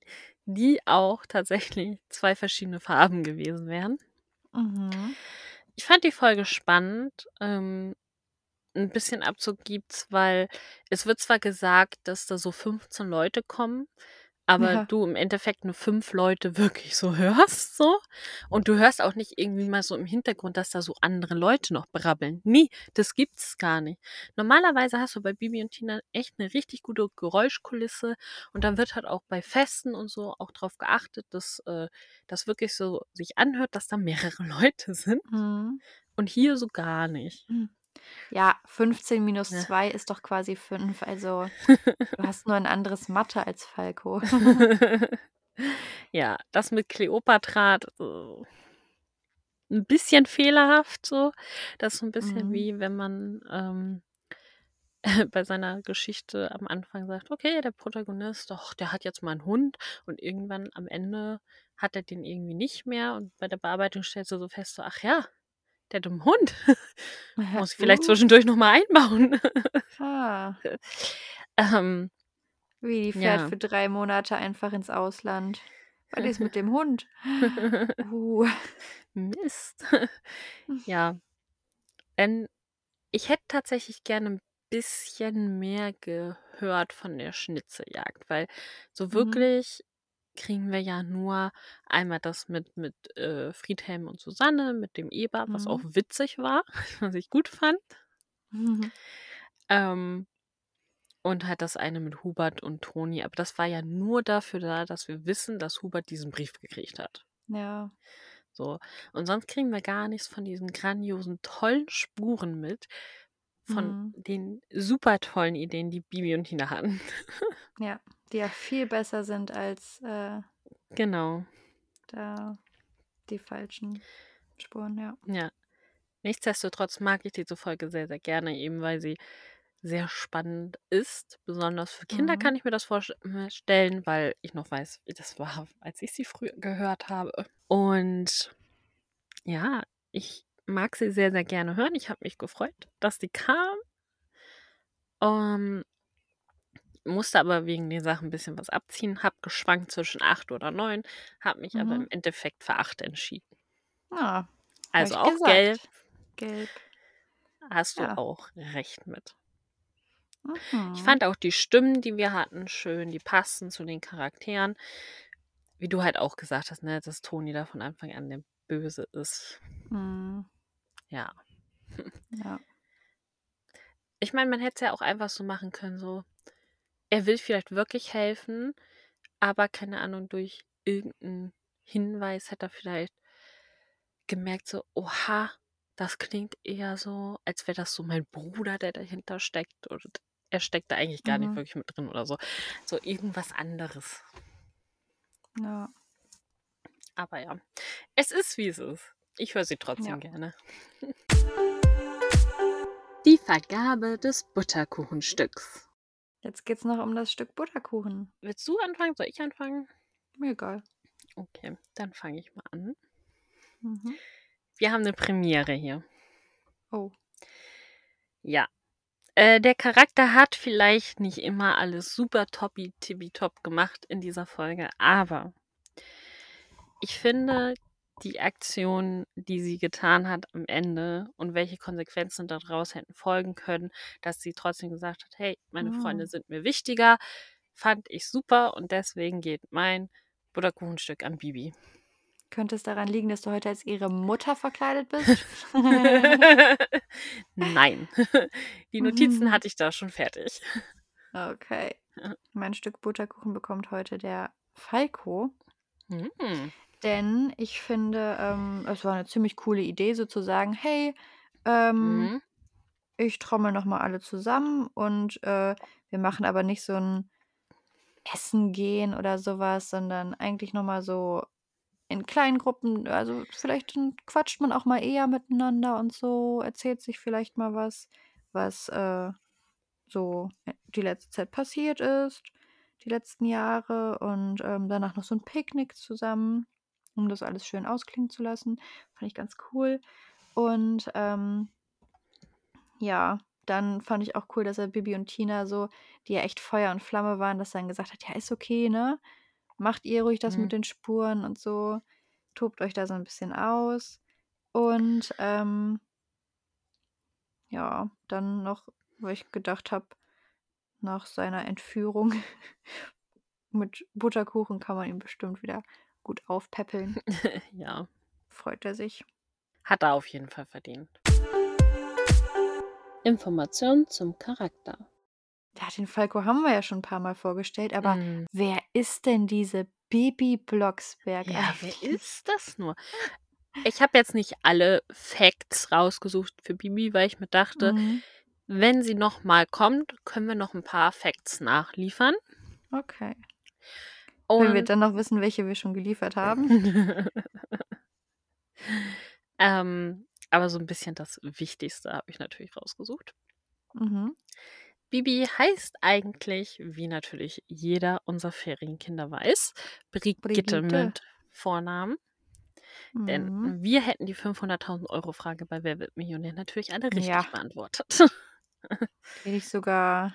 [SPEAKER 1] die auch tatsächlich 2 verschiedene Farben gewesen wären.
[SPEAKER 2] Mhm.
[SPEAKER 1] Ich fand die Folge spannend. Ähm, 'n bisschen Abzug gibt's, weil es wird zwar gesagt, dass da so 15 Leute kommen, aber
[SPEAKER 2] Ja.
[SPEAKER 1] du im Endeffekt nur 5 Leute wirklich so hörst so und du hörst auch nicht irgendwie mal so im Hintergrund, dass da so andere Leute noch brabbeln. Ne, das gibt's gar nicht. Normalerweise hast du bei Bibi und Tina echt 'ne richtig gute Geräuschkulisse und dann wird halt auch bei Festen und so auch drauf geachtet, dass, äh, das wirklich so sich anhört, dass da mehrere Leute sind
[SPEAKER 2] Mhm.
[SPEAKER 1] und hier so gar nicht.
[SPEAKER 2] Hm. Ja, 15 minus
[SPEAKER 1] Ja.
[SPEAKER 2] 2 ist doch quasi 5. Also, du hast nur 'n anderes Mathe als Falco.
[SPEAKER 1] Ja, das mit Kleopatra, äh 'n bisschen fehlerhaft so. Das ist so 'n bisschen
[SPEAKER 2] Mhm.
[SPEAKER 1] wie wenn man, ähm, bei seiner Geschichte am Anfang sagt: „Okay, der Protagonist, ach, der hat jetzt mal 'n Hund“ und irgendwann am Ende hat er den irgendwie nicht mehr und bei der Bearbeitung stellst du so fest, so: „Ach ja, der 'n Hund. Muss ich vielleicht zwischendurch
[SPEAKER 2] Ups.
[SPEAKER 1] noch mal einbauen.“
[SPEAKER 2] Ah.
[SPEAKER 1] Ähm
[SPEAKER 2] Wie, die fährt
[SPEAKER 1] ja.
[SPEAKER 2] für 3 Monate einfach ins Ausland. Was ist mit dem Hund? Uh.
[SPEAKER 1] Mist. Ja. Ähm, ich hätte tatsächlich gerne 'n bisschen mehr gehört von der Schnitzeljagd, weil so
[SPEAKER 2] Mhm.
[SPEAKER 1] wirklich kriegen wir ja nur einmal das mit mit, äh, Friedhelm und Susanne, mit dem Eber, was auch
[SPEAKER 2] Mhm.
[SPEAKER 1] witzig war, was ich gut fand.
[SPEAKER 2] Mhm.
[SPEAKER 1] Ähm, und halt das eine mit Hubert und Toni, aber das war ja nur dafür da, dass wir wissen, dass Hubert diesen Brief gekriegt hat.
[SPEAKER 2] Ja.
[SPEAKER 1] So, und sonst kriegen wir gar nichts von diesen grandiosen, tollen Spuren mit, von
[SPEAKER 2] Mhm.
[SPEAKER 1] den super tollen Ideen, die Bibi und Tina hatten.
[SPEAKER 2] Ja, die ja viel besser sind als äh,
[SPEAKER 1] Genau.
[SPEAKER 2] da die falschen Spuren, ja.
[SPEAKER 1] Ja. Nichtsdestotrotz mag ich diese Folge sehr, sehr gerne, eben weil sie sehr spannend ist. Besonders für Kinder
[SPEAKER 2] Mhm.
[SPEAKER 1] kann ich mir das vorstellen, weil ich noch weiß, wie das war, als ich sie früher gehört habe. Und ja, ich mag sie sehr, sehr gerne hören. Ich habe mich gefreut, dass die kam. Ähm, musste aber wegen den Sachen ein bisschen was abziehen, habe geschwankt zwischen acht oder neun, habe mich aber im
[SPEAKER 2] Mhm.
[SPEAKER 1] Endeffekt für acht entschieden.
[SPEAKER 2] Ah, hab
[SPEAKER 1] Also
[SPEAKER 2] ich
[SPEAKER 1] auch
[SPEAKER 2] gesagt.
[SPEAKER 1] gelb
[SPEAKER 2] Gelb.
[SPEAKER 1] hast du
[SPEAKER 2] Ja.
[SPEAKER 1] auch recht mit. Ich
[SPEAKER 2] Mhm.
[SPEAKER 1] fand auch die Stimmen, die wir hatten, schön. Die passten zu den Charakteren. Wie du halt auch gesagt hast, ne, dass Toni da von Anfang an der Böse ist.
[SPEAKER 2] Mhm.
[SPEAKER 1] Ja.
[SPEAKER 2] Ja.
[SPEAKER 1] Ich meine, man hätte es ja auch einfach so machen können, so, er will vielleicht wirklich helfen, aber keine Ahnung, durch irgendeinen Hinweis hätte er vielleicht gemerkt, so, oha, das klingt eher so, als wäre das so mein Bruder, der dahinter steckt. Oder er steckt da eigentlich gar nicht
[SPEAKER 2] Mhm.
[SPEAKER 1] wirklich mit drin oder so. So irgendwas anderes.
[SPEAKER 2] Ja.
[SPEAKER 1] Aber ja, es ist, wie es ist. Ich höre sie trotzdem
[SPEAKER 2] Ja.
[SPEAKER 1] gerne. Die Vergabe des Butterkuchenstücks.
[SPEAKER 2] Jetzt geht's noch um das Stück Butterkuchen.
[SPEAKER 1] Willst du anfangen? Soll ich anfangen?
[SPEAKER 2] Mir egal.
[SPEAKER 1] Okay, dann fange ich mal an.
[SPEAKER 2] Mhm.
[SPEAKER 1] Wir haben eine Premiere hier.
[SPEAKER 2] Oh.
[SPEAKER 1] Ja. Äh, der Charakter hat vielleicht nicht immer alles super toppi tippitopp gemacht in dieser Folge, aber ich finde die Aktion, die sie getan hat am Ende und welche Konsequenzen daraus hätten folgen können, dass sie trotzdem gesagt hat, hey, meine Freunde
[SPEAKER 2] Mhm.
[SPEAKER 1] sind mir wichtiger, fand ich super und deswegen geht mein Butterkuchenstück an Bibi.
[SPEAKER 2] Könnte es daran liegen, dass du heute als ihre Mutter verkleidet bist?
[SPEAKER 1] Nein. Die Notizen hatte ich da schon fertig.
[SPEAKER 2] okay. Mein Stück Butterkuchen bekommt heute der Falco.
[SPEAKER 1] Hm.
[SPEAKER 2] Denn ich finde, ähm, es war eine ziemlich coole Idee, sozusagen, hey, ähm,
[SPEAKER 1] Mhm.
[SPEAKER 2] ich trommel nochmal alle zusammen und äh, wir machen aber nicht so ein Essen gehen oder sowas, sondern eigentlich nochmal so in kleinen Gruppen. Also vielleicht dann quatscht man auch mal eher miteinander und so, erzählt sich vielleicht mal was, was äh, so die letzte Zeit passiert ist, die letzten Jahre und ähm, danach noch so ein Picknick zusammen, um das alles schön ausklingen zu lassen. Fand ich ganz cool. Und ähm, ja, dann fand ich auch cool, dass er Bibi und Tina so, die ja echt Feuer und Flamme waren, dass er dann gesagt hat, ja, ist okay, ne? Macht ihr ruhig das
[SPEAKER 1] Mhm.
[SPEAKER 2] mit den Spuren und so. Tobt euch da so ein bisschen aus. Und ähm, ja, dann noch, weil ich gedacht habe, nach seiner Entführung mit Butterkuchen kann man ihn bestimmt wieder gut aufpäppeln.
[SPEAKER 1] ja,
[SPEAKER 2] Freut er sich.
[SPEAKER 1] hat er auf jeden Fall verdient. Informationen zum Charakter.
[SPEAKER 2] Ja, den Falco haben wir ja schon ein paar Mal vorgestellt, aber
[SPEAKER 1] Mm,
[SPEAKER 2] wer ist denn diese Bibi Blocksberg
[SPEAKER 1] ja,
[SPEAKER 2] eigentlich?
[SPEAKER 1] wer ist das nur? Ich habe jetzt nicht alle Facts rausgesucht für Bibi, weil ich mir dachte,
[SPEAKER 2] Mhm.
[SPEAKER 1] wenn sie noch mal kommt, können wir noch ein paar Facts nachliefern.
[SPEAKER 2] Okay. Wenn wir
[SPEAKER 1] Und
[SPEAKER 2] dann noch wissen, welche wir schon geliefert haben.
[SPEAKER 1] ähm, aber so ein bisschen das Wichtigste habe ich natürlich rausgesucht.
[SPEAKER 2] Mhm.
[SPEAKER 1] Bibi heißt eigentlich, wie natürlich jeder unserer Ferienkinder weiß, Brigitte,
[SPEAKER 2] Brigitte.
[SPEAKER 1] mit Vornamen. Denn
[SPEAKER 2] Mhm.
[SPEAKER 1] wir hätten die 500.000 Euro Frage bei Wer wird Millionär natürlich alle richtig
[SPEAKER 2] Ja.
[SPEAKER 1] beantwortet.
[SPEAKER 2] Die ich sogar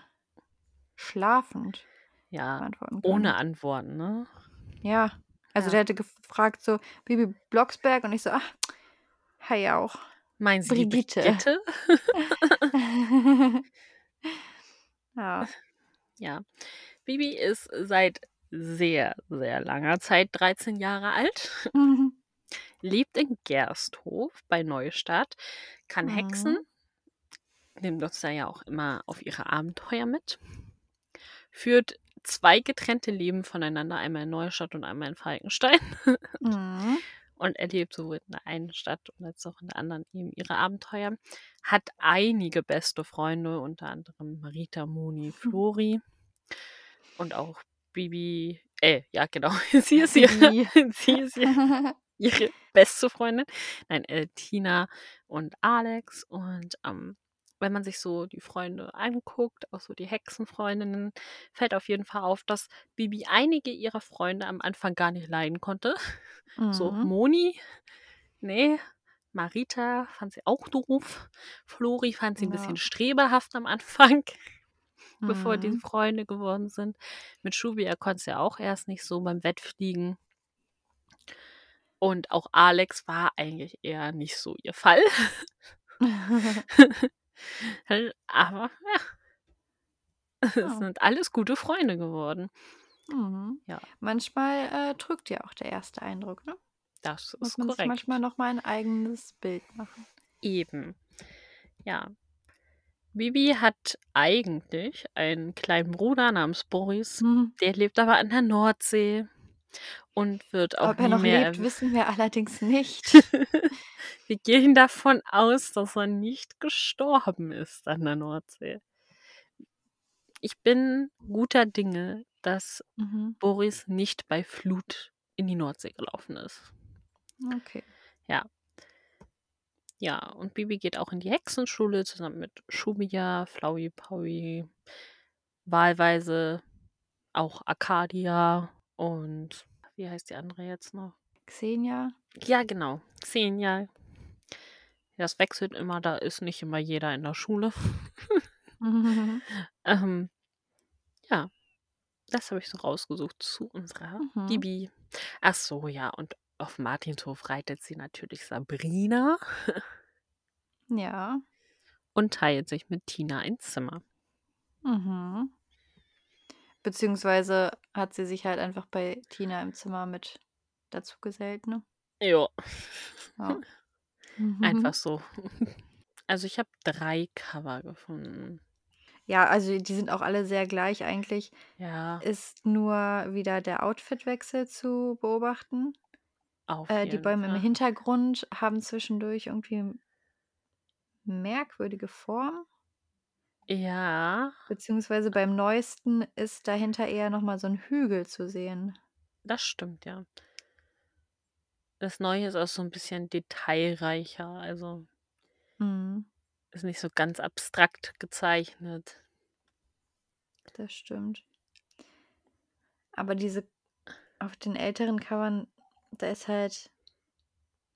[SPEAKER 2] schlafend
[SPEAKER 1] ja,
[SPEAKER 2] beantworten kann.
[SPEAKER 1] ohne Antworten, ne?
[SPEAKER 2] Ja. Also
[SPEAKER 1] Ja.
[SPEAKER 2] der hätte gefragt so, Bibi Blocksberg und ich so, ach, hey auch.
[SPEAKER 1] Meinen Sie die
[SPEAKER 2] Brigitte.
[SPEAKER 1] Brigitte?
[SPEAKER 2] ja.
[SPEAKER 1] Ja. Bibi ist seit sehr, sehr langer Zeit 13 Jahre alt,
[SPEAKER 2] Mhm.
[SPEAKER 1] lebt in Gersthof bei Neustadt, kann hexen,
[SPEAKER 2] Mhm.
[SPEAKER 1] nimmt uns da ja auch immer auf ihre Abenteuer mit, führt zwei getrennte Leben voneinander, einmal in Neustadt und einmal in Falkenstein.
[SPEAKER 2] Mhm.
[SPEAKER 1] und erlebt sowohl in der einen Stadt und als auch in der anderen eben ihre Abenteuer. Hat einige beste Freunde, unter anderem Marita, Moni, Flori und auch Bibi. Äh, ja, genau. Sie ist ihre, sie ist ihre, ihre beste Freundin. Nein, äh, Tina und Alex. Und ähm, wenn man sich so die Freunde anguckt, auch so die Hexenfreundinnen, fällt auf jeden Fall auf, dass Bibi einige ihrer Freunde am Anfang gar nicht leiden konnte. So,
[SPEAKER 2] Mhm.
[SPEAKER 1] Moni, nee. Marita fand sie auch doof. Flori fand sie ein bisschen
[SPEAKER 2] Ja.
[SPEAKER 1] streberhaft am Anfang, bevor die
[SPEAKER 2] Mhm.
[SPEAKER 1] Freunde geworden sind. Mit Schubia konnte sie ja auch erst nicht so beim Wettfliegen. Und auch Alex war eigentlich eher nicht so ihr Fall. Aber ja, es
[SPEAKER 2] Ja.
[SPEAKER 1] sind alles gute Freunde geworden.
[SPEAKER 2] Mhm.
[SPEAKER 1] Ja.
[SPEAKER 2] Manchmal äh, drückt ja auch der erste Eindruck, ne?
[SPEAKER 1] Das
[SPEAKER 2] Muss
[SPEAKER 1] ist
[SPEAKER 2] man sich
[SPEAKER 1] korrekt.
[SPEAKER 2] manchmal noch mal ein eigenes Bild machen.
[SPEAKER 1] Eben. Ja. Bibi hat eigentlich einen kleinen Bruder namens Boris.
[SPEAKER 2] Mhm.
[SPEAKER 1] Der lebt aber an der Nordsee und wird auch
[SPEAKER 2] Ob er
[SPEAKER 1] nie
[SPEAKER 2] noch
[SPEAKER 1] mehr
[SPEAKER 2] lebt, wissen wir allerdings nicht.
[SPEAKER 1] Wir gehen davon aus, dass er nicht gestorben ist an der Nordsee. Ich bin guter Dinge, dass
[SPEAKER 2] Mhm.
[SPEAKER 1] Boris nicht bei Flut in die Nordsee gelaufen ist.
[SPEAKER 2] Okay.
[SPEAKER 1] Ja, und Bibi geht auch in die Hexenschule zusammen mit Schubia, Flaui, Paui, wahlweise auch Arcadia und wie heißt die andere jetzt noch?
[SPEAKER 2] Xenia?
[SPEAKER 1] Ja, genau, Xenia. Das wechselt immer, da ist nicht immer jeder in der Schule.
[SPEAKER 2] Mhm.
[SPEAKER 1] ähm, ja, das habe ich so rausgesucht zu unserer
[SPEAKER 2] Mhm.
[SPEAKER 1] Bibi. Ach so, ja, und auf Martinshof reitet sie natürlich Sabrina
[SPEAKER 2] Ja.
[SPEAKER 1] und teilt sich mit Tina ein Zimmer.
[SPEAKER 2] Mhm. Beziehungsweise hat sie sich halt einfach bei Tina im Zimmer mit dazu gesellt, ne?
[SPEAKER 1] Ja,
[SPEAKER 2] Ja. Mhm.
[SPEAKER 1] einfach so. Also ich habe drei Cover gefunden.
[SPEAKER 2] Ja, also die sind auch alle sehr gleich eigentlich.
[SPEAKER 1] Ja,
[SPEAKER 2] Ist nur wieder der Outfitwechsel zu beobachten.
[SPEAKER 1] auf
[SPEAKER 2] Äh, die Bäume im
[SPEAKER 1] Fall.
[SPEAKER 2] Hintergrund haben zwischendurch irgendwie merkwürdige Form.
[SPEAKER 1] Ja,
[SPEAKER 2] Beziehungsweise beim neuesten ist dahinter eher nochmal so ein Hügel zu sehen.
[SPEAKER 1] das stimmt, ja. Das Neue ist auch so ein bisschen detailreicher, also
[SPEAKER 2] Mhm,
[SPEAKER 1] ist nicht so ganz abstrakt gezeichnet.
[SPEAKER 2] das stimmt. Aber diese auf den älteren Covern, da ist halt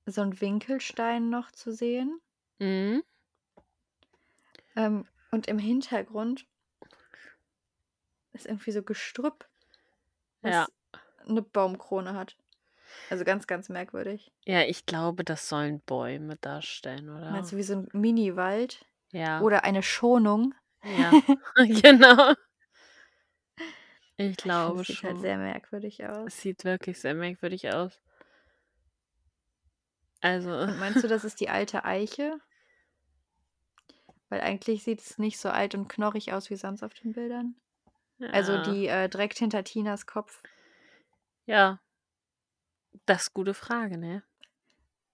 [SPEAKER 2] so ein Winkelstein noch zu sehen.
[SPEAKER 1] Mhm.
[SPEAKER 2] Ähm, und im Hintergrund ist irgendwie so Gestrüpp, was
[SPEAKER 1] Ja.
[SPEAKER 2] eine Baumkrone hat. Also ganz, ganz merkwürdig.
[SPEAKER 1] Ja, ich glaube, das sollen Bäume darstellen,
[SPEAKER 2] Meinst
[SPEAKER 1] oder?
[SPEAKER 2] du wie so ein Mini-Wald?
[SPEAKER 1] Ja.
[SPEAKER 2] Oder eine Schonung?
[SPEAKER 1] Ja, genau. Ich
[SPEAKER 2] Ich finde,
[SPEAKER 1] glaube
[SPEAKER 2] es sieht halt
[SPEAKER 1] schon.
[SPEAKER 2] sehr merkwürdig aus.
[SPEAKER 1] Es sieht wirklich sehr merkwürdig aus. Also,
[SPEAKER 2] Und meinst du, das ist die alte Eiche? Weil eigentlich sieht es nicht so alt und knorrig aus wie sonst auf den Bildern. Also
[SPEAKER 1] ja.
[SPEAKER 2] die äh, direkt hinter Tinas Kopf.
[SPEAKER 1] Ja. Das ist gute Frage, ne?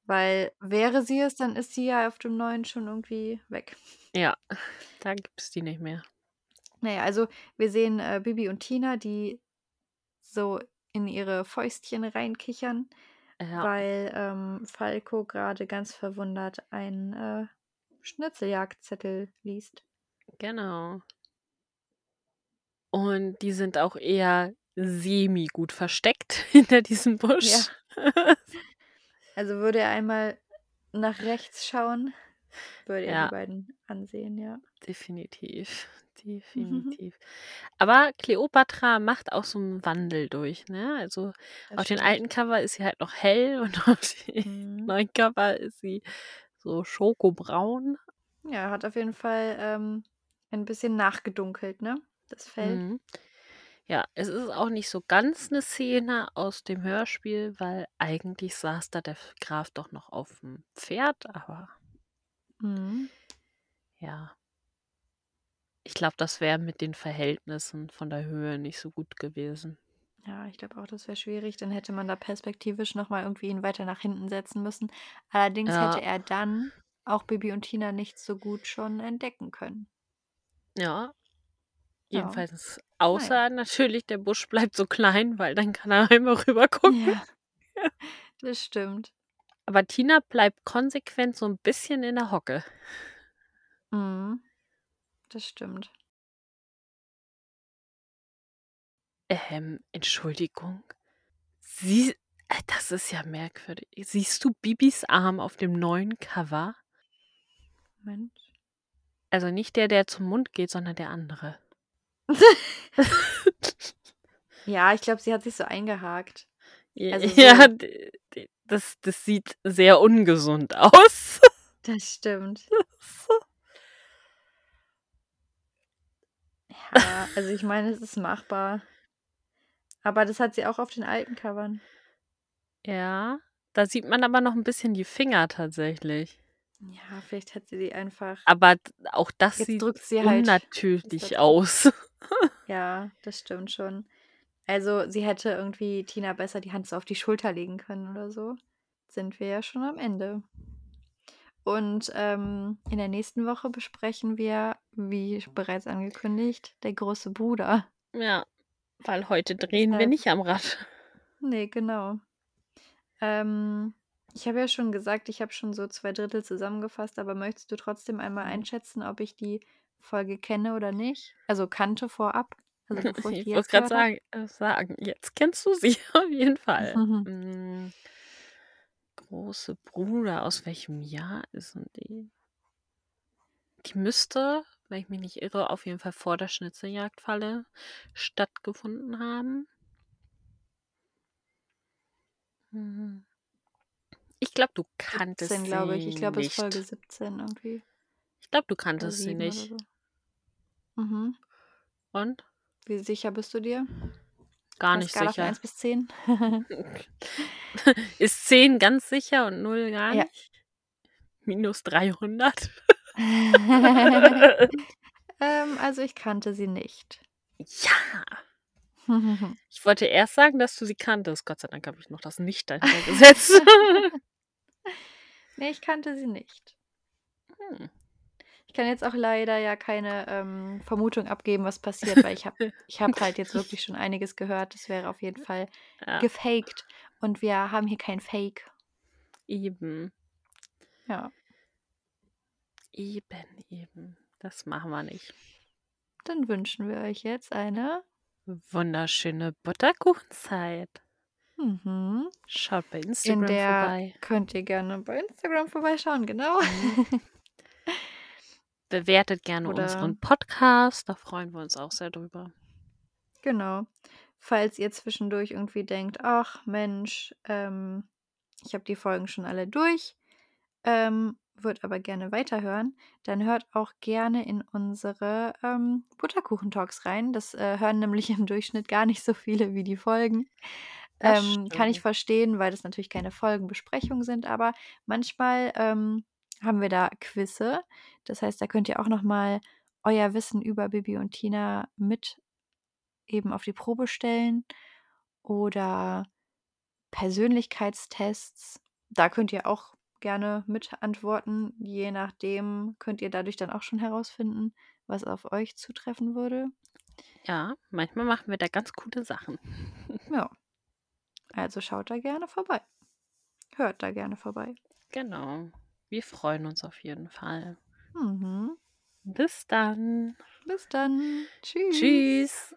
[SPEAKER 2] Weil wäre sie es, dann ist sie ja auf dem neuen schon irgendwie weg.
[SPEAKER 1] Ja, da gibt es die nicht mehr.
[SPEAKER 2] Naja, also wir sehen äh, Bibi und Tina, die so in ihre Fäustchen reinkichern,
[SPEAKER 1] Ja,
[SPEAKER 2] weil ähm, Falco gerade ganz verwundert einen äh, Schnitzeljagdzettel liest.
[SPEAKER 1] genau. Und die sind auch eher semi gut versteckt hinter diesem Busch.
[SPEAKER 2] Also würde er einmal nach rechts schauen, würde er
[SPEAKER 1] Ja.
[SPEAKER 2] die beiden ansehen, ja.
[SPEAKER 1] Definitiv. Definitiv. Aber Kleopatra macht auch so einen Wandel durch, ne? Also
[SPEAKER 2] Das
[SPEAKER 1] auf den
[SPEAKER 2] stimmt.
[SPEAKER 1] alten Cover ist sie halt noch hell und auf den
[SPEAKER 2] Mhm.
[SPEAKER 1] neuen Cover ist sie so schokobraun.
[SPEAKER 2] Ja, hat auf jeden Fall ähm, ein bisschen nachgedunkelt, ne? Das Fell.
[SPEAKER 1] Mhm. Ja, es ist auch nicht so ganz eine Szene aus dem Hörspiel, weil eigentlich saß da der Graf doch noch auf dem Pferd, aber
[SPEAKER 2] Mhm.
[SPEAKER 1] ja. Ich glaube, das wäre mit den Verhältnissen von der Höhe nicht so gut gewesen.
[SPEAKER 2] Ja, ich glaube auch, das wäre schwierig. Dann hätte man da perspektivisch noch mal irgendwie ihn weiter nach hinten setzen müssen. Allerdings
[SPEAKER 1] Ja.
[SPEAKER 2] hätte er dann auch Bibi und Tina nicht so gut schon entdecken können.
[SPEAKER 1] Ja.
[SPEAKER 2] Ja.
[SPEAKER 1] Jedenfalls außer natürlich, der Busch bleibt so klein, weil dann kann er einmal rüber gucken.
[SPEAKER 2] Ja. Das stimmt.
[SPEAKER 1] Aber Tina bleibt konsequent so 'n bisschen in der Hocke.
[SPEAKER 2] Mhm. Das stimmt.
[SPEAKER 1] Ähm, Entschuldigung. Sie äh, das ist ja merkwürdig. Siehst du Bibis Arm auf dem neuen Cover?
[SPEAKER 2] Moment.
[SPEAKER 1] Also nicht der, der zum Mund geht, sondern der andere.
[SPEAKER 2] Ja, ich glaube, sie hat sich so eingehakt. Also
[SPEAKER 1] ja,
[SPEAKER 2] so.
[SPEAKER 1] d das das sieht sehr ungesund aus.
[SPEAKER 2] Das stimmt. Ja, also ich meine, es ist machbar. Aber das hat sie auch auf den alten Covern.
[SPEAKER 1] Ja, da sieht man aber noch 'n bisschen die Finger tatsächlich.
[SPEAKER 2] Ja, vielleicht hat sie die einfach
[SPEAKER 1] Aber auch das
[SPEAKER 2] Jetzt
[SPEAKER 1] sieht
[SPEAKER 2] drückt sie halt
[SPEAKER 1] unnatürlich aus.
[SPEAKER 2] Ja, das stimmt schon. Also, sie hätte irgendwie Tina besser die Hand so auf die Schulter legen können oder so. Sind wir ja schon am Ende. Und, ähm, in der nächsten Woche besprechen wir, wie bereits angekündigt, der große Bruder.
[SPEAKER 1] Ja, weil heute drehen wir nicht am Rad.
[SPEAKER 2] Ne, genau. Ähm, ich habe ja schon gesagt, ich habe schon so 2/3 zusammengefasst, aber möchtest du trotzdem einmal
[SPEAKER 1] Mhm.
[SPEAKER 2] einschätzen, ob ich die Folge kenne oder nicht? Also, kannte vorab, also bevor ich
[SPEAKER 1] Ich wollte
[SPEAKER 2] habe?
[SPEAKER 1] sagen äh, sagen, jetzt kennst du sie auf jeden Fall. Hm. Große Bruder, aus welchem Jahr ist 'n die? Die müsste, wenn ich mich nicht irre, auf jeden Fall vor der Schnitzeljagdfalle stattgefunden haben. Mhm. Ich glaube, du kanntest
[SPEAKER 2] 17, glaube ich. Ich glaube, es ist Folge
[SPEAKER 1] nicht.
[SPEAKER 2] 17 irgendwie.
[SPEAKER 1] Ich glaube, du kanntest sie
[SPEAKER 2] 7 oder
[SPEAKER 1] nicht.
[SPEAKER 2] so. Mhm.
[SPEAKER 1] Und?
[SPEAKER 2] Wie sicher bist du dir?
[SPEAKER 1] Gar nicht
[SPEAKER 2] Skala von
[SPEAKER 1] sicher.
[SPEAKER 2] 1 bis 10?
[SPEAKER 1] Ist 10 ganz sicher und 0 gar
[SPEAKER 2] Ja.
[SPEAKER 1] nicht? Minus 300?
[SPEAKER 2] Ähm, also, ich kannte sie nicht.
[SPEAKER 1] Ja! Ich wollte erst sagen, dass du sie kanntest. Gott sei Dank habe ich noch das Nicht dahinter gesetzt.
[SPEAKER 2] Ne, ich kannte sie nicht.
[SPEAKER 1] Hm.
[SPEAKER 2] Ich kann jetzt auch leider ja keine, ähm, Vermutung abgeben, was passiert, weil ich habe ich habe halt jetzt wirklich schon einiges gehört. Das wäre auf jeden Fall
[SPEAKER 1] Ja.
[SPEAKER 2] gefaked und wir haben hier kein Fake.
[SPEAKER 1] Eben.
[SPEAKER 2] Ja.
[SPEAKER 1] Eben, eben. Das machen wir nicht.
[SPEAKER 2] Dann wünschen wir euch jetzt eine
[SPEAKER 1] wunderschöne Butterkuchenzeit.
[SPEAKER 2] Mhm.
[SPEAKER 1] Schaut bei
[SPEAKER 2] In
[SPEAKER 1] Instagram
[SPEAKER 2] der
[SPEAKER 1] vorbei.
[SPEAKER 2] könnt ihr gerne bei Instagram vorbeischauen, genau.
[SPEAKER 1] Mhm. Bewertet gerne
[SPEAKER 2] Oder
[SPEAKER 1] unseren Podcast, da freuen wir uns auch sehr drüber.
[SPEAKER 2] Genau. Falls ihr zwischendurch irgendwie denkt: „Ach Mensch, ähm, ich habe die Folgen schon alle durch, ähm, würde aber gerne weiterhören“, dann hört auch gerne in unsere, ähm, Butterkuchen-Talks rein. Das, äh, hören nämlich im Durchschnitt gar nicht so viele wie die Folgen. Ähm, kann ich verstehen, weil das natürlich keine Folgenbesprechungen sind, aber manchmal, ähm, haben wir da Quizze. Das heißt, da könnt ihr auch noch mal euer Wissen über Bibi und Tina mit eben auf die Probe stellen oder Persönlichkeitstests. Da könnt ihr auch gerne mit antworten. Je nachdem könnt ihr dadurch dann auch schon herausfinden, was auf euch zutreffen würde.
[SPEAKER 1] Ja, manchmal machen wir da ganz coole Sachen.
[SPEAKER 2] Ja. Also, schaut da gerne vorbei. Hört da gerne vorbei.
[SPEAKER 1] Genau. Wir freuen uns auf jeden Fall.
[SPEAKER 2] Mhm.
[SPEAKER 1] Bis dann.
[SPEAKER 2] Bis dann. Tschüss.
[SPEAKER 1] Tschüss.